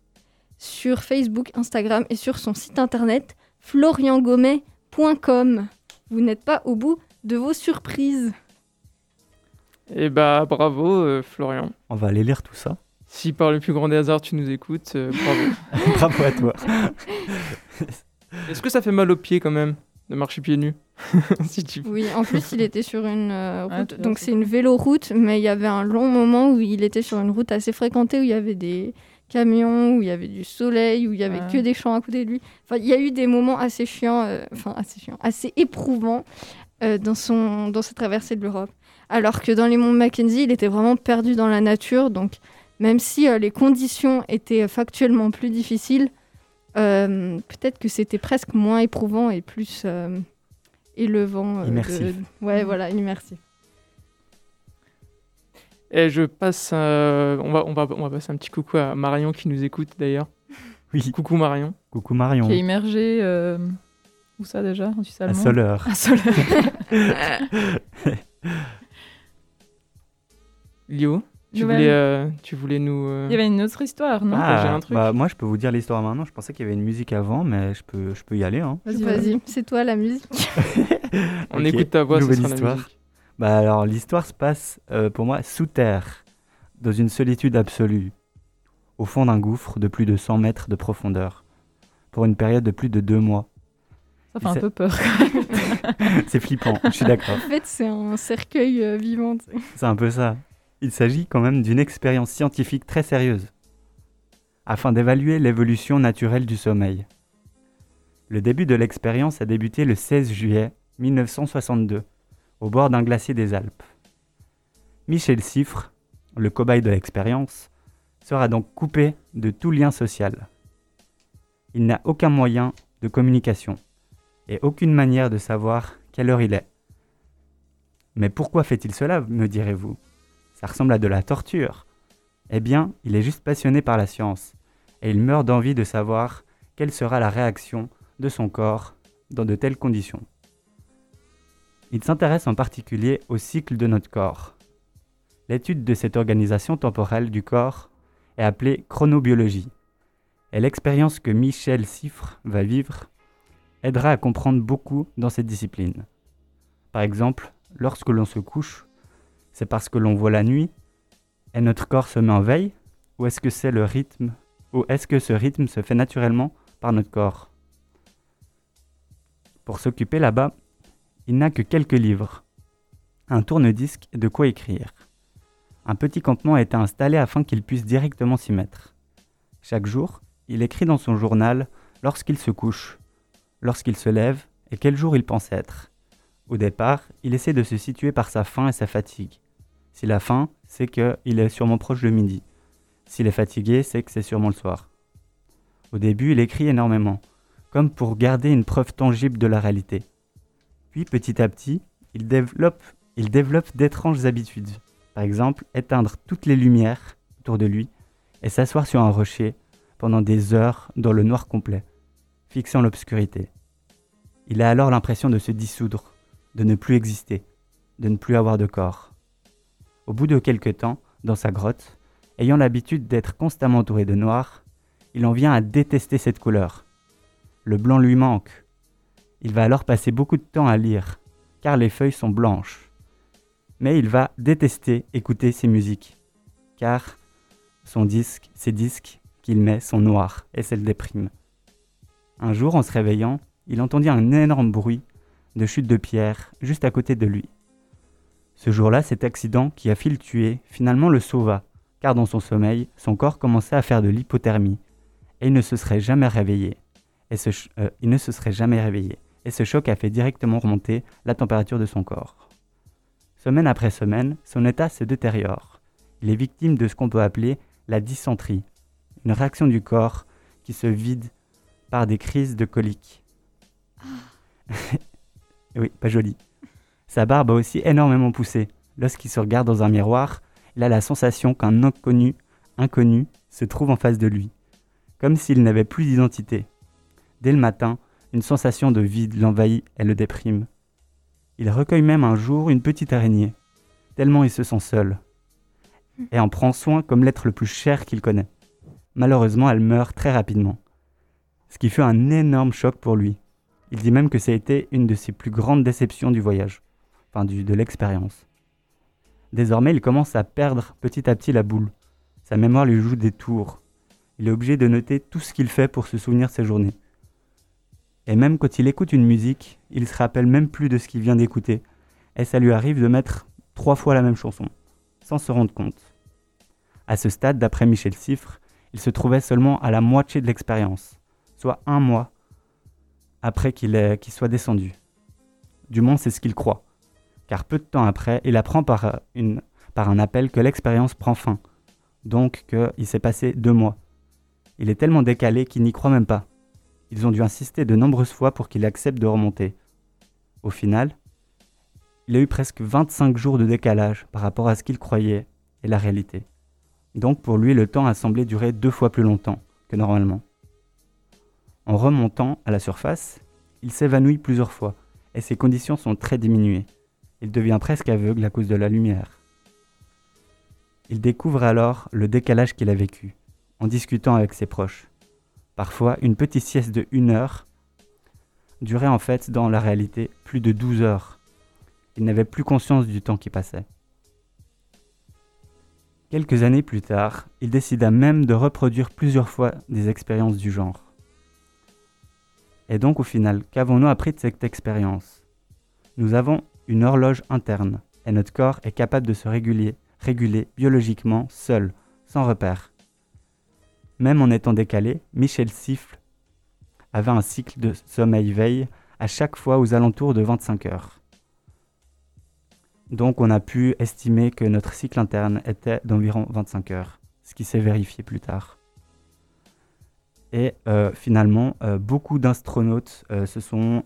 sur Facebook, Instagram et sur son site internet floriangomet.com. Vous n'êtes pas au bout de vos surprises. Eh bah, bravo, euh, Florian. On va aller lire tout ça. Si par le plus grand des hasards tu nous écoutes, euh, bravo. Bravo à toi. Est-ce que ça fait mal aux pieds quand même de marcher pieds nus? Si tu... Oui, en plus il était sur une euh, Ah, route, donc c'est c'est une véloroute, mais il y avait un long moment où il était sur une route assez fréquentée où il y avait des camions, où il y avait du soleil, où il y avait Ouais. que des champs à côté de lui. Enfin, il y a eu des moments assez chiants, euh, enfin assez chiants, assez éprouvants euh, dans son dans sa traversée de l'Europe. Alors que dans les monts Mackenzie, il était vraiment perdu dans la nature, donc même si euh, les conditions étaient factuellement plus difficiles, euh, peut-être que c'était presque moins éprouvant et plus euh, élevant. euh, de- Immersif. Ouais, voilà, immersif. Et je passe, euh, on, va, on, va, on va passer un petit coucou à Marion qui nous écoute d'ailleurs. Oui. Coucou Marion. Coucou Marion. Qui est immergé. euh, Où ça déjà En Suisse À Soleur. À Soleur. Lio, tu Nouvelle. voulais, euh, tu voulais nous... euh, Il y avait une autre histoire, non Ah, j'ai un truc. bah, moi, je peux vous dire l'histoire maintenant. Je pensais qu'il y avait une musique avant, mais je peux, je peux y aller. Hein. Vas-y, Vas-y, c'est toi la musique. On écoute ta voix, ce nouvelle sera la histoire. musique. Bah, alors, l'histoire se passe, euh, pour moi, sous terre, dans une solitude absolue, au fond d'un gouffre de plus de 100 mètres de profondeur, pour une période de plus de deux mois. Ça fait un C'est- peu peur. C'est flippant, je suis d'accord. En fait, c'est un cercueil euh, vivant. C'est un peu ça. Il s'agit quand même d'une expérience scientifique très sérieuse, afin d'évaluer l'évolution naturelle du sommeil. Le début de l'expérience a débuté le 16 juillet 1962, au bord d'un glacier des Alpes. Michel Siffre, le cobaye de l'expérience, sera donc coupé de tout lien social. Il n'a aucun moyen de communication et aucune manière de savoir quelle heure il est. Mais pourquoi fait-il cela, me direz-vous? Ça ressemble à de la torture. Eh bien, il est juste passionné par la science, et il meurt d'envie de savoir quelle sera la réaction de son corps dans de telles conditions. Il s'intéresse en particulier au cycle de notre corps. L'étude de cette organisation temporelle du corps est appelée chronobiologie, et l'expérience que Michel Siffre va vivre aidera à comprendre beaucoup dans cette discipline. Par exemple, lorsque l'on se couche, c'est parce que l'on voit la nuit et notre corps se met en veille, ou est-ce que c'est le rythme, ou est-ce que ce rythme se fait naturellement par notre corps? Pour s'occuper là-bas, il n'a que quelques livres, un tourne-disque et de quoi écrire. Un petit campement a été installé afin qu'il puisse directement s'y mettre. Chaque jour, il écrit dans son journal lorsqu'il se couche, lorsqu'il se lève et quel jour il pense être. Au départ, il essaie de se situer par sa faim et sa fatigue. S'il a faim, c'est qu'il est sûrement proche de midi. S'il est fatigué, c'est que c'est sûrement le soir. Au début, il écrit énormément, comme pour garder une preuve tangible de la réalité. Puis, petit à petit, il développe, d'étranges habitudes. Par exemple, éteindre toutes les lumières autour de lui et s'asseoir sur un rocher pendant des heures dans le noir complet, fixant l'obscurité. Il a alors l'impression de se dissoudre, de ne plus exister, de ne plus avoir de corps. Au bout de quelque temps, dans sa grotte, ayant l'habitude d'être constamment entouré de noir, il en vient à détester cette couleur. Le blanc lui manque. Il va alors passer beaucoup de temps à lire, car les feuilles sont blanches. Mais il va détester écouter ses musiques, car son disque, ses disques qu'il met sont noirs et ça le déprime. Un jour, en se réveillant, il entendit un énorme bruit de chute de pierre juste à côté de lui. Ce jour-là, cet accident qui a failli le tuer finalement le sauva, car dans son sommeil, son corps commençait à faire de l'hypothermie, et il ne se serait jamais réveillé. Et ce, il ne se serait jamais réveillé. Et ce choc a fait directement remonter la température de son corps. Semaine après semaine, son état se détériore. Il est victime de ce qu'on peut appeler la dysenterie, une réaction du corps qui se vide par des crises de coliques. oui, pas joli. Sa barbe a aussi énormément poussé. Lorsqu'il se regarde dans un miroir, il a la sensation qu'un inconnu, inconnu, se trouve en face de lui, comme s'il n'avait plus d'identité. Dès le matin, une sensation de vide l'envahit et le déprime. Il recueille même un jour une petite araignée, tellement il se sent seul, et en prend soin comme l'être le plus cher qu'il connaît. Malheureusement, elle meurt très rapidement, ce qui fut un énorme choc pour lui. Il dit même que ça a été une de ses plus grandes déceptions du voyage, enfin du, de l'expérience. Désormais, il commence à perdre petit à petit la boule. Sa mémoire lui joue des tours. Il est obligé de noter tout ce qu'il fait pour se souvenir de ses journées. Et même quand il écoute une musique, il se rappelle même plus de ce qu'il vient d'écouter, et ça lui arrive de mettre trois fois la même chanson, sans se rendre compte. À ce stade, d'après Michel Siffre, il se trouvait seulement à la moitié de l'expérience, soit un mois après qu'il soit descendu. Du moins, c'est ce qu'il croit, car peu de temps après, il apprend par, un appel que l'expérience prend fin, donc qu'il s'est passé deux mois. Il est tellement décalé qu'il n'y croit même pas. Ils ont dû insister de nombreuses fois pour qu'il accepte de remonter. Au final, il a eu presque 25 jours de décalage par rapport à ce qu'il croyait et la réalité. Donc pour lui, le temps a semblé durer deux fois plus longtemps que normalement. En remontant à la surface, il s'évanouit plusieurs fois, et ses conditions sont très diminuées. Il devient presque aveugle à cause de la lumière. Il découvre alors le décalage qu'il a vécu, en discutant avec ses proches. Parfois, une petite sieste de une heure durait en fait dans la réalité plus de 12 heures. Il n'avait plus conscience du temps qui passait. Quelques années plus tard, il décida même de reproduire plusieurs fois des expériences du genre. Et donc au final, qu'avons-nous appris de cette expérience? Nous avons une horloge interne, et notre corps est capable de se réguler, réguler biologiquement seul, sans repère. Même en étant décalé, Michel Siffle avait un cycle de sommeil-veille à chaque fois aux alentours de 25 heures. Donc on a pu estimer que notre cycle interne était d'environ 25 heures, ce qui s'est vérifié plus tard. Et euh, finalement, euh, beaucoup d'astronautes euh, se sont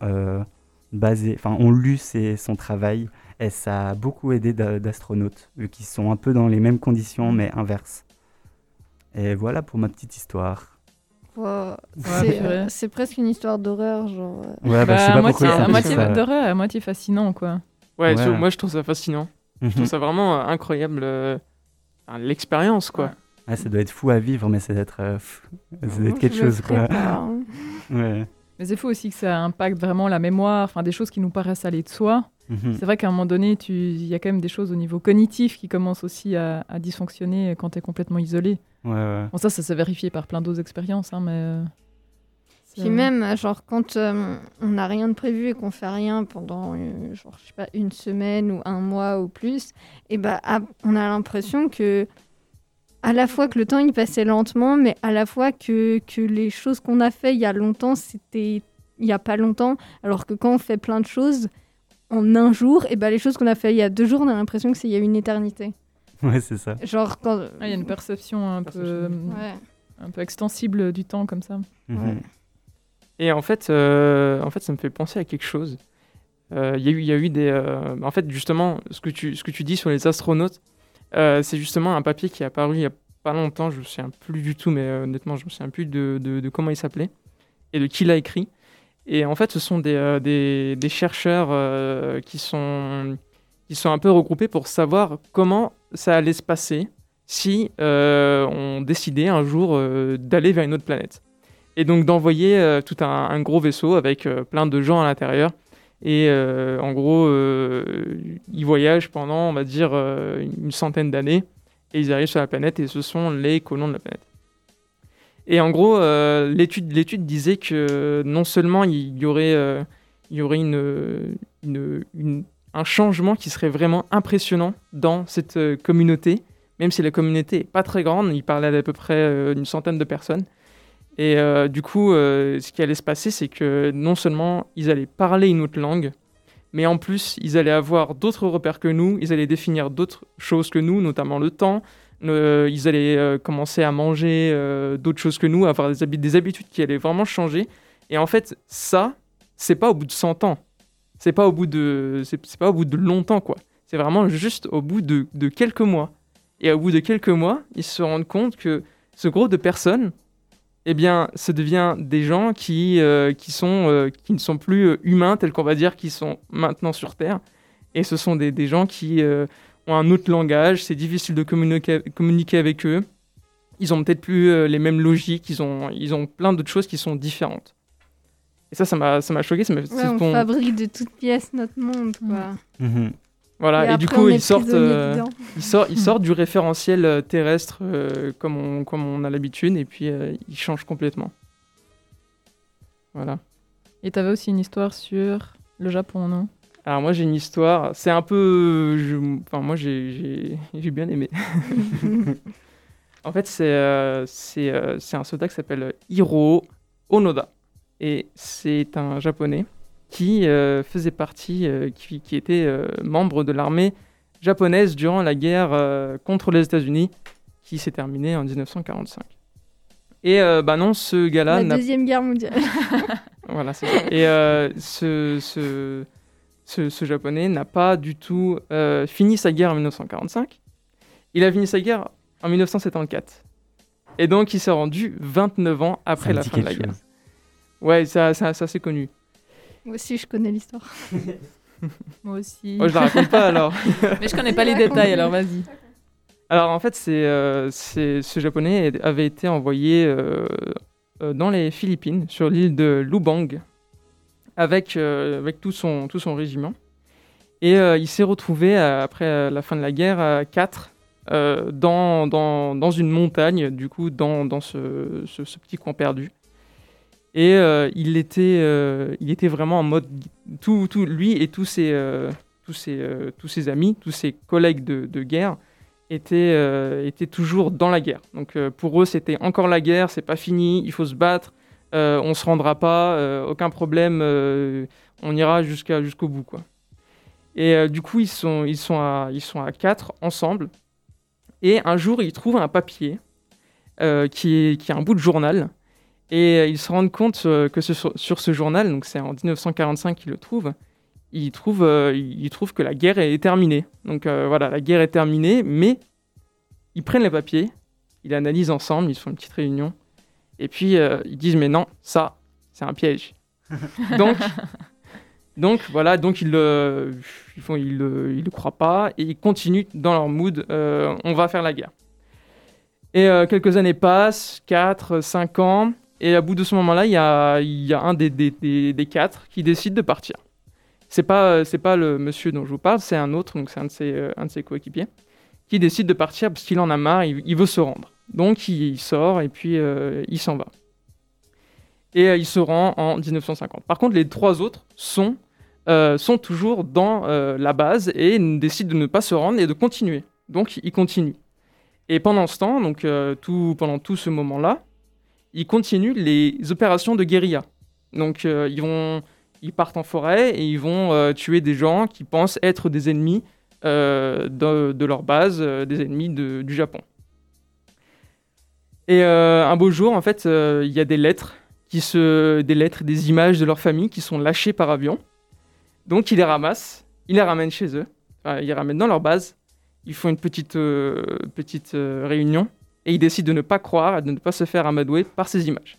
basés, enfin ont lu son travail et ça a beaucoup aidé d'astronautes, vu qu'ils sont un peu dans les mêmes conditions mais inverses. Et voilà pour ma petite histoire. Wow. Ouais, C'est purée. euh, c'est presque une histoire d'horreur, genre. euh, Ouais, bah, je sais à pas moitié, à moitié d'horreur, à moitié fascinant, quoi. Ouais, moi je trouve ça fascinant. Je trouve ça vraiment euh, incroyable. euh, L'expérience, quoi. Ouais. Ouais, ça doit être fou à vivre, mais c'est euh, ça doit être quelque je le chose, quoi. pas, hein. Ouais. Mais c'est fou aussi que ça impacte vraiment la mémoire, enfin des choses qui nous paraissent aller de soi. Mhm. C'est vrai qu'à un moment donné, tu- il y a quand même des choses au niveau cognitif qui commencent aussi à, à dysfonctionner quand tu es complètement isolé. Ouais, ouais. Bon, ça, ça s'est vérifié par plein d'autres expériences, hein, mais. euh, c'est- Puis même, genre, quand euh, on n'a rien de prévu et qu'on fait rien pendant, euh, genre, je sais pas, une semaine ou un mois ou plus, et bah, ah, on a l'impression que, à la fois que le temps il passait lentement, mais à la fois que, que les choses qu'on a fait il y a longtemps, c'était il y a pas longtemps, alors que quand on fait plein de choses en un jour, et bah, les choses qu'on a fait il y a deux jours, on a l'impression que c'est il y a une éternité. Ouais, c'est ça. Genre, quand. Ah, Il y a une perception un peu. Ouais. un peu extensible du temps comme ça. Mhm. Ouais. Et en fait, euh, en fait, ça me fait penser à quelque chose. Euh, Il y, a eu- il y a eu des. euh, en fait, justement, ce que tu, ce que tu dis sur les astronautes, euh, c'est justement un papier qui est apparu il y a pas longtemps, je me souviens plus du tout, mais euh, honnêtement, je me souviens plus de, de- de comment il s'appelait et de qui l'a écrit. Et en fait, ce sont des, euh, des, des chercheurs euh, qui, sont, qui sont un peu regroupés pour savoir comment ça allait se passer si euh, on décidait un jour euh, d'aller vers une autre planète et donc d'envoyer euh, tout un, gros vaisseau avec plein de gens à l'intérieur. Et en gros, ils voyagent pendant, on va dire, une centaine d'années, et ils arrivent sur la planète, et ce sont les colons de la planète. Et en gros, l'étude, disait que non seulement il y aurait, il y aurait une- un changement qui serait vraiment impressionnant dans cette euh, communauté, même si la communauté n'est pas très grande, il parlait d'à peu près euh, une centaine de personnes. Et euh, du coup, euh, ce qui allait se passer, c'est que non seulement ils allaient parler une autre langue, mais en plus, ils allaient avoir d'autres repères que nous, ils allaient définir d'autres choses que nous, notamment le temps, ils allaient commencer à manger d'autres choses que nous, avoir des habitudes qui allaient vraiment changer. Et en fait, ça, c'est pas au bout de 100 ans. C'est pas au bout de, c'est pas au bout de longtemps, quoi. C'est vraiment juste au bout de, quelques mois. Et au bout de quelques mois, ils se rendent compte que ce groupe de personnes, eh bien, ça devient des gens qui, euh, qui, sont, euh, qui ne sont plus euh, humains, tels qu'on va dire, qui sont maintenant sur Terre. Et ce sont des, des gens qui ont un autre langage, c'est difficile de communiquer, communiquer avec eux. Ils ont peut-être plus les mêmes logiques, ils ont, ils ont plein d'autres choses qui sont différentes. Et ça, ça m'a ça m'a choqué. Ça m'a- Ouais, on ton- fabrique de toutes pièces notre monde, quoi. Mhm. Voilà, et, après, du coup, ils sortent, euh, ils, sortent, ils sortent du référentiel euh, terrestre euh, comme, on, comme on a l'habitude, et puis euh, ils changent complètement. Voilà. Et t'avais aussi une histoire sur le Japon, non? Alors moi j'ai une histoire, c'est un peu... je- Enfin moi j'ai- j'ai j'ai bien aimé. en fait c'est euh, c'est euh, c'est un soldat qui s'appelle Hiro Onoda. Et c'est un japonais qui euh, faisait partie, euh, qui, qui était euh, membre de l'armée japonaise durant la guerre euh, contre les États-Unis qui s'est terminée en 1945. Et euh, bah non, ce gars-là La Deuxième Guerre mondiale. voilà, c'est ça. Et euh, ce, ce, ce, ce japonais n'a pas du tout euh, fini sa guerre en 1945. Il a fini sa guerre en 1974. Et donc, il s'est rendu 29 ans après la fin de la guerre. Ouais, ça, ça, ça c'est connu. Moi aussi, je connais l'histoire. Moi aussi. Moi, je la raconte pas alors. Mais je connais pas les détails, alors vas-y. Alors en fait, c'est, euh, c'est- ce japonais avait été envoyé euh, euh, dans les Philippines, sur l'île de Lubang, avec, euh, avec tout, son, tout son régiment. Et euh, il s'est retrouvé, après la fin de la guerre, à 4, dans, dans, dans une montagne, du coup, dans, dans ce, ce- ce petit coin perdu. Et euh, il, était, euh, il était vraiment en mode... Tout, tout, lui et tous ses, euh, tous, ses, tous ses amis, tous ses collègues de, guerre étaient, étaient toujours dans la guerre. Donc pour eux, c'était encore la guerre, c'est pas fini, il faut se battre, euh, on se rendra pas, aucun problème, on ira jusqu'à jusqu'au bout quoi. Et du coup, ils sont ils sont à ils sont à quatre ensemble. Et un jour, ils trouvent un papier qui est qui est un bout de journal. Et euh, ils se rendent compte euh, que ce- sur, ce journal, donc c'est en 1945 qu'ils le trouvent, ils trouvent, euh, ils trouvent que la guerre est terminée. Donc voilà, la guerre est terminée, mais ils prennent les papiers, ils analysent ensemble, ils font une petite réunion, Et puis ils disent mais non, ça, c'est un piège. donc, donc voilà, donc ils le, ils font, ils le, ils le croient pas et ils continuent dans leur mood. euh, on va faire la guerre. Et euh, quelques années passent, 4, 5 ans, et à bout de ce moment-là, il y a, un des, quatre qui décide de partir. C'est pas, euh, c'est pas le monsieur dont je vous parle, c'est un autre, donc c'est un de ses, euh, coéquipiers, qui décide de partir parce qu'il en a marre, il, veut se rendre. Donc il, sort et puis euh, il s'en va. Et il se rend en 1950. Par contre, les trois autres sont, sont toujours dans la base et décident de ne pas se rendre et de continuer. Donc ils continuent. Et pendant ce temps, donc tout, pendant tout ce moment-là, ils continuent les opérations de guérilla. Donc euh, ils vont, ils partent en forêt et ils vont euh, tuer des gens qui pensent être des ennemis euh, de, leur base, des ennemis du Japon. Et un beau jour, en fait, il y a des lettres, qui se, des lettres, des images de leur famille qui sont lâchées par avion. Donc ils les ramassent, ils les ramènent chez eux, ils les ramènent dans leur base. Ils font une petite, petite réunion et ils décident de ne pas croire, de ne pas se faire amadouer par ces images.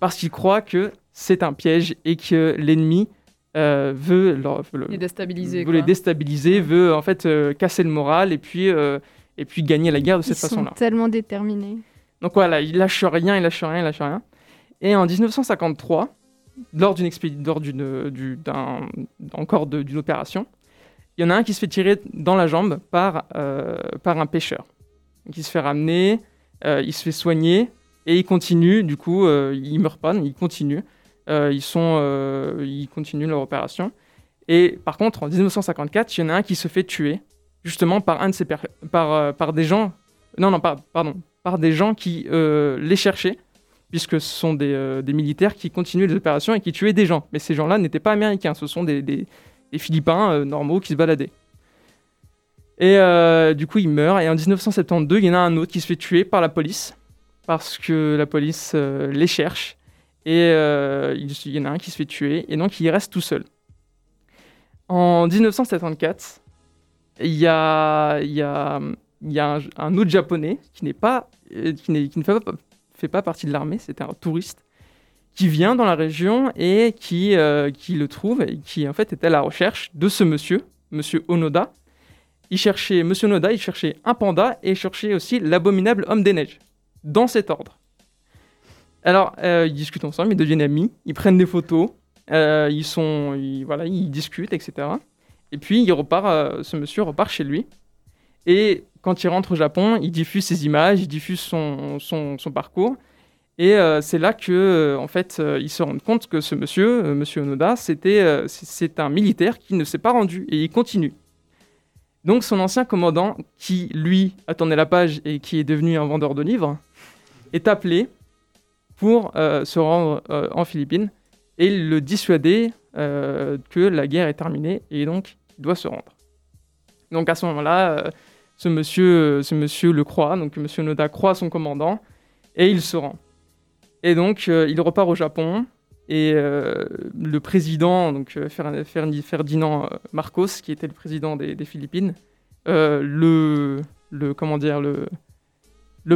Parce qu'ils croient que c'est un piège et que l'ennemi euh, veut, leur, veut Il veut les déstabiliser, veut en fait euh, casser le moral et puis, euh, et puis gagner la guerre de Ils cette sont façon-là. tellement déterminés. Donc voilà, il lâche rien, il lâche rien, il lâche rien. Et en 1953, lors d'une lors d'une, du- d'un, encore d'une opération, il y en a un qui se fait tirer dans la jambe par, euh, par un pêcheur. Qui se fait ramener, euh, il se fait soigner et il continue. Du coup, euh, il meurt pas, il continue. Euh, ils sont, euh, ils continuent leur opération. Et par contre, en 1954, il y en a un qui se fait tuer justement par un de ces par, par des gens. Non, non, pardon, par des gens qui les cherchaient, puisque ce sont des, des militaires qui continuaient les opérations et qui tuaient des gens. Mais ces gens-là n'étaient pas américains, ce sont des, des- des Philippins normaux qui se baladaient. Et euh, du coup, il meurt. Et en 1972, il y en a un autre qui se fait tuer par la police, parce que la police euh, les cherche. Et euh, il y en a un qui se fait tuer, et donc il reste tout seul. En 1974, il y a, un, autre japonais qui n'est pas qui, ne fait pas, fait pas partie de l'armée, c'était un touriste qui vient dans la région et qui, qui le trouve et qui en fait était à la recherche de ce monsieur, monsieur Onoda. Il cherchait monsieur Onoda, il cherchait un panda et il cherchait aussi l'abominable homme des neiges, dans cet ordre. Alors euh, ils discutent ensemble, ils deviennent amis, ils prennent des photos, euh, ils sont, ils- voilà, ils discutent, etc. Et puis il repart, euh, ce monsieur repart chez lui. Et quand il rentre au Japon, il diffuse ses images, il diffuse son, parcours. Et c'est là que, en fait, euh, il se rend compte que ce monsieur, monsieur Onoda, c'était, c'est un militaire qui ne s'est pas rendu et il continue. Donc son ancien commandant, qui lui a tourné la page et qui est devenu un vendeur de livres, est appelé pour euh, se rendre euh, en Philippines et le dissuader euh, que la guerre est terminée et donc il doit se rendre. Donc à ce moment-là, ce monsieur, ce monsieur le croit, donc monsieur Noda croit son commandant, et il se rend. Et donc il repart au Japon, et euh, le président, donc euh, Fer- Fer- Ferdinand euh, Marcos, qui était le président des, des Philippines, euh, le, le, comment dire, le,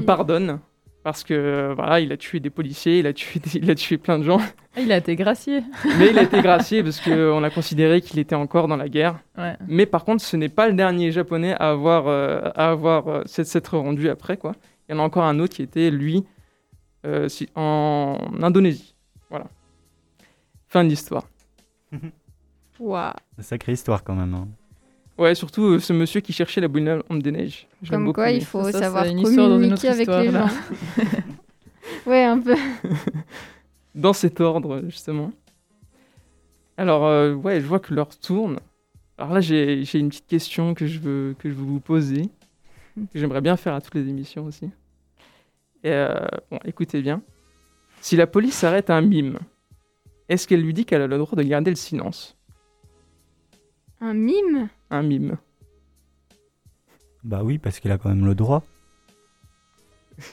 pardonne, parce que voilà, il a tué des policiers, il a tué, des- il a tué plein de gens, Ah, il a été gracié. mais il a été gracié parce qu'on a considéré qu'il était encore dans la guerre. Ouais. Mais par contre, ce n'est pas le dernier japonais à avoir, euh, à avoir euh, s'être- s'être rendu après. Quoi. Il y en a encore un autre qui était, lui, euh, si- en Indonésie. Fin de l'histoire. Waouh. Sacrée histoire quand même. hein. Ouais, surtout euh, ce monsieur qui cherchait la boule homme des neiges. Je Comme quoi, il faut Ça, ça, savoir une communiquer autre avec histoire, les gens. ouais, un peu. Dans cet ordre, justement. Alors, euh, ouais, je vois que l'heure tourne. Alors là, j'ai j'ai une petite question que je veux, que je veux vous poser, que j'aimerais bien faire à toutes les émissions aussi. Et, euh, bon, écoutez bien. Si la police arrête un mime, est-ce qu'elle lui dit qu'elle a le droit de garder le silence? Un mime? Un mime. Bah oui, parce qu'il a quand même le droit.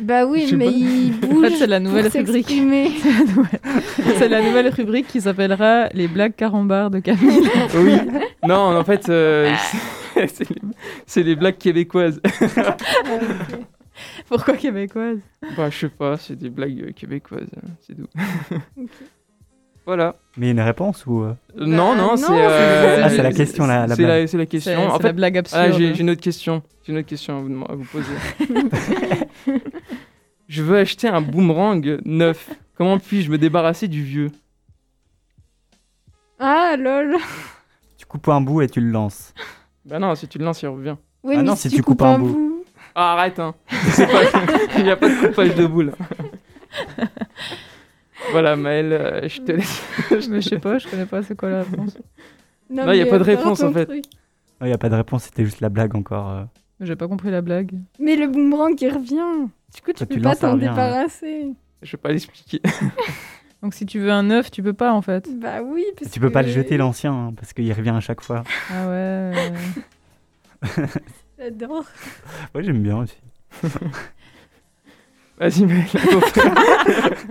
Bah oui, mais pas. il En bouge fait, c'est la nouvelle rubrique. C'est la nouvelle rubrique qui s'appellera Les blagues carambars de Camille. Oui. non, en fait, euh, c'est c'est les, blagues québécoises. Pourquoi québécoise Bah, je sais pas, c'est des blagues québécoises, euh, c'est tout. Voilà. Mais une réponse ou euh, Euh, non, non, non, c'est. euh, Ah, c'est la question, la- la c'est blague. C'est la question. c'est En la fait, blague absurde. ah, j'ai une autre question. J'ai une autre question à vous, dem- à vous poser. je veux acheter un boomerang neuf. Comment puis-je me débarrasser du vieux? Ah, lol. tu coupes un bout et tu le lances Bah non, si tu le lances, il revient. Oui, Ah mais non, si, si tu coupes un bout. Ah, arrête, hein. Pas- Il n'y a pas de coupage de boule. voilà, Maëlle, euh, je te laisse. Mais je sais pas, je connais pas c'est quoi la réponse. Non, Non, y a pas de euh, réponse, en fait. Il n'y a pas de réponse, c'était juste la blague encore. euh. J'ai pas compris la blague. Mais le boomerang qui revient. Du coup, tu peux tu pas lances, ça t'en revient, hein. débarrasser. Je vais pas l'expliquer. Donc si tu veux un œuf, tu peux pas en fait. Bah oui, parce Tu peux pas le que- jeter l'ancien hein, parce qu'il revient à chaque fois. Ah ouais. euh, J'adore. Ouais, j'aime bien aussi. Vas-y, Maëlle.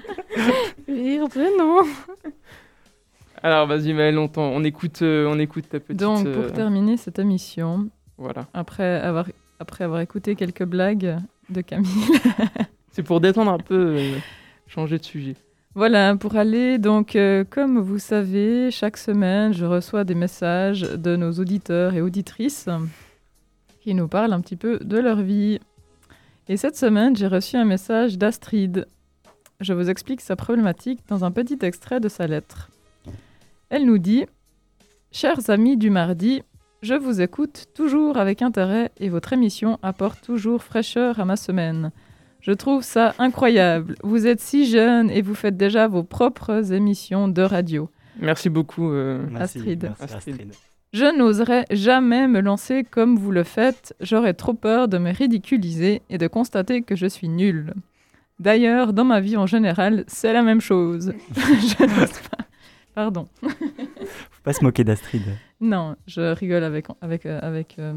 Rire, non. Alors, vas-y, Maëlle, on, écoute, euh, on écoute ta petite. Donc pour euh, terminer cette émission, Voilà. après avoir, après avoir écouté quelques blagues de Camille, C'est pour détendre un peu, euh, changer de sujet. Voilà, pour aller, donc, euh, comme vous savez, chaque semaine, je reçois des messages de nos auditeurs et auditrices qui nous parlent un petit peu de leur vie. Et cette semaine, j'ai reçu un message d'Astrid. Je vous explique sa problématique dans un petit extrait de sa lettre. Elle nous dit Chers amis du mardi, je vous écoute toujours avec intérêt et votre émission apporte toujours fraîcheur à ma semaine. Je trouve ça incroyable. Vous êtes si jeune et vous faites déjà vos propres émissions de radio. Merci beaucoup. euh, Merci, Astrid. merci, Astrid. Astrid. Je n'oserais jamais me lancer comme vous le faites. J'aurais trop peur de me ridiculiser et de constater que je suis nulle. D'ailleurs, dans ma vie en général, c'est la même chose. je n'ose pas. Pardon. Faut pas se moquer d'Astrid. Non, je rigole avec, avec, euh, avec, euh,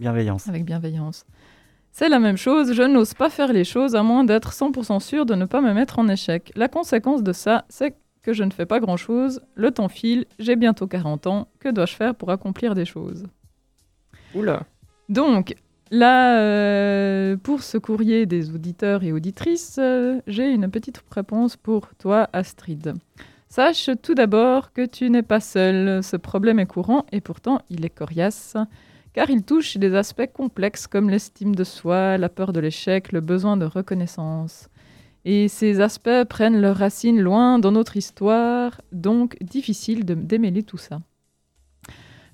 Bienveillance. avec bienveillance. C'est la même chose, je n'ose pas faire les choses à moins d'être 100% sûr de ne pas me mettre en échec. La conséquence de ça, c'est que je ne fais pas grand-chose, le temps file, j'ai bientôt 40 ans, que dois-je faire pour accomplir des choses? Oula. Donc, là, euh, pour ce courrier des auditeurs et auditrices, euh, j'ai une petite réponse pour toi, Astrid. Sache tout d'abord que tu n'es pas seul. Ce problème est courant et pourtant il est coriace, car il touche des aspects complexes comme l'estime de soi, la peur de l'échec, le besoin de reconnaissance. Et ces aspects prennent leurs racines loin dans notre histoire, donc difficile de démêler tout ça.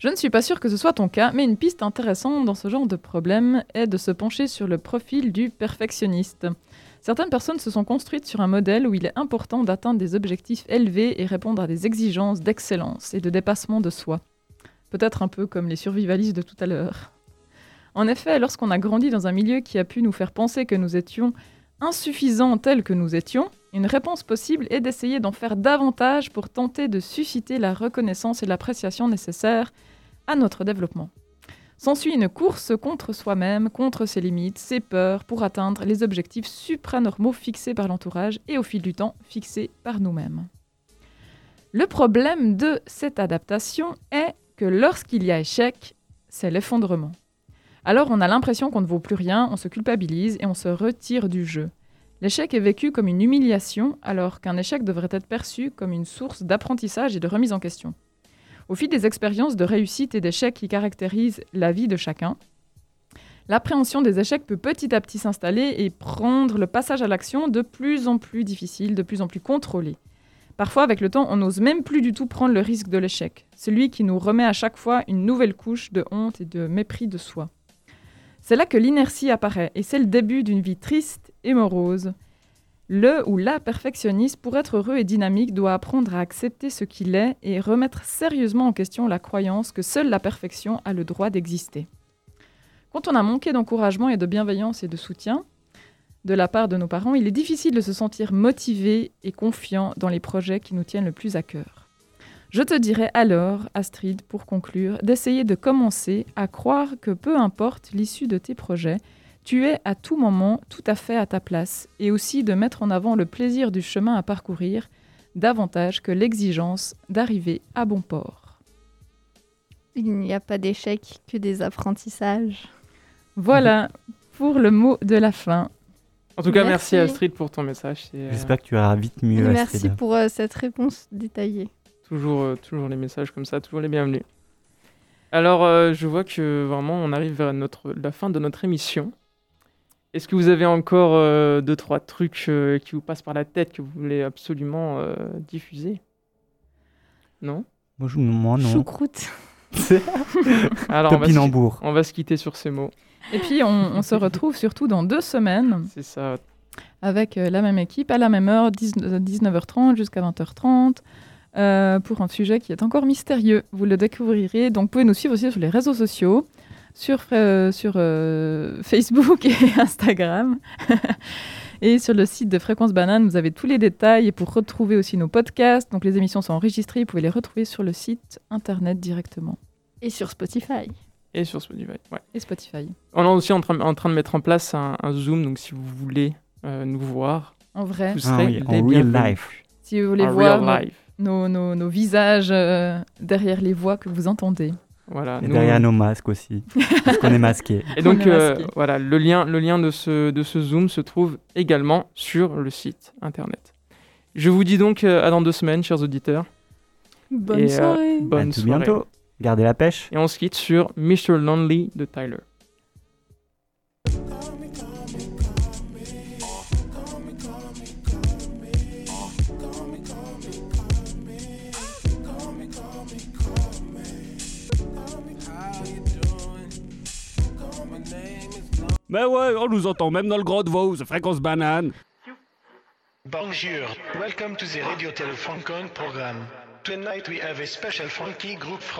Je ne suis pas sûre que ce soit ton cas, mais une piste intéressante dans ce genre de problème est de se pencher sur le profil du perfectionniste. Certaines personnes se sont construites sur un modèle où il est important d'atteindre des objectifs élevés et répondre à des exigences d'excellence et de dépassement de soi. Peut-être un peu comme les survivalistes de tout à l'heure. En effet, lorsqu'on a grandi dans un milieu qui a pu nous faire penser que nous étions insuffisants tels que nous étions, une réponse possible est d'essayer d'en faire davantage pour tenter de susciter la reconnaissance et l'appréciation nécessaires à notre développement. S'ensuit une course contre soi-même, contre ses limites, ses peurs, pour atteindre les objectifs supranormaux fixés par l'entourage et au fil du temps fixés par nous-mêmes. Le problème de cette adaptation est que lorsqu'il y a échec, c'est l'effondrement. Alors on a l'impression qu'on ne vaut plus rien, on se culpabilise et on se retire du jeu. L'échec est vécu comme une humiliation alors qu'un échec devrait être perçu comme une source d'apprentissage et de remise en question. Au fil des expériences de réussite et d'échec qui caractérisent la vie de chacun, l'appréhension des échecs peut petit à petit s'installer et prendre le passage à l'action de plus en plus difficile, de plus en plus contrôlé. Parfois, avec le temps, on n'ose même plus du tout prendre le risque de l'échec, celui qui nous remet à chaque fois une nouvelle couche de honte et de mépris de soi. C'est là que l'inertie apparaît, et c'est le début d'une vie triste et morose. Le ou la perfectionniste, pour être heureux et dynamique, doit apprendre à accepter ce qu'il est et remettre sérieusement en question la croyance que seule la perfection a le droit d'exister. Quand on a manqué d'encouragement et de bienveillance et de soutien de la part de nos parents, il est difficile de se sentir motivé et confiant dans les projets qui nous tiennent le plus à cœur. Je te dirais alors, Astrid, pour conclure, d'essayer de commencer à croire que peu importe l'issue de tes projets, tu es à tout moment tout à fait à ta place, et aussi de mettre en avant le plaisir du chemin à parcourir davantage que l'exigence d'arriver à bon port. Il n'y a pas d'échec que des apprentissages. Voilà pour le mot de la fin. En tout cas, Merci. merci, Astrid pour ton message. Euh, J'espère que tu iras vite mieux, Merci Astrid. pour euh, cette réponse détaillée. Toujours, euh, toujours les messages comme ça, toujours les bienvenus. Alors, euh, je vois que vraiment, on arrive vers notre, la fin de notre émission. Est-ce que vous avez encore euh, deux, trois trucs euh, qui vous passent par la tête que vous voulez absolument euh, diffuser? Non? Moi, je- moi, non. Choucroute. Alors, on va, se, Topinambour. on va se quitter sur ces mots. Et puis, on, on se retrouve surtout dans deux semaines C'est ça. avec euh, la même équipe, à la même heure, 10 euh, 19h30 jusqu'à 20h30, euh, pour un sujet qui est encore mystérieux. Vous le découvrirez. Donc, vous pouvez nous suivre aussi sur les réseaux sociaux, sur, euh, sur euh, Facebook et Instagram. Et sur le site de Fréquence Banane, vous avez tous les détails. Et pour retrouver aussi nos podcasts, donc les émissions sont enregistrées, vous pouvez les retrouver sur le site internet directement. Et sur Spotify. Et sur Spotify. Ouais. Et Spotify. On est aussi en train, en train de mettre en place un, un Zoom, donc si vous voulez euh, nous voir, En vrai, vous Ah serez oui, les en real life. si vous voulez En voir real life. Nos, nos- nos visages euh, derrière les voix que vous entendez. Voilà. Et nous- derrière nos masques aussi. parce qu'on est masqué. Et donc euh, voilà, le lien, le lien de, ce, de ce Zoom se trouve également sur le site internet. Je vous dis donc euh, à dans deux semaines, chers auditeurs. Bonne Et, euh, soirée. Bonne à tout soirée. bientôt. Gardez la pêche. Et on se quitte sur Mr. Lonely de Tyler. Mais ouais, on nous entend même dans le de Vaux, fréquence banane. Bonjour, welcome to the Radio Telefunken program. Tonight we have a special funky group from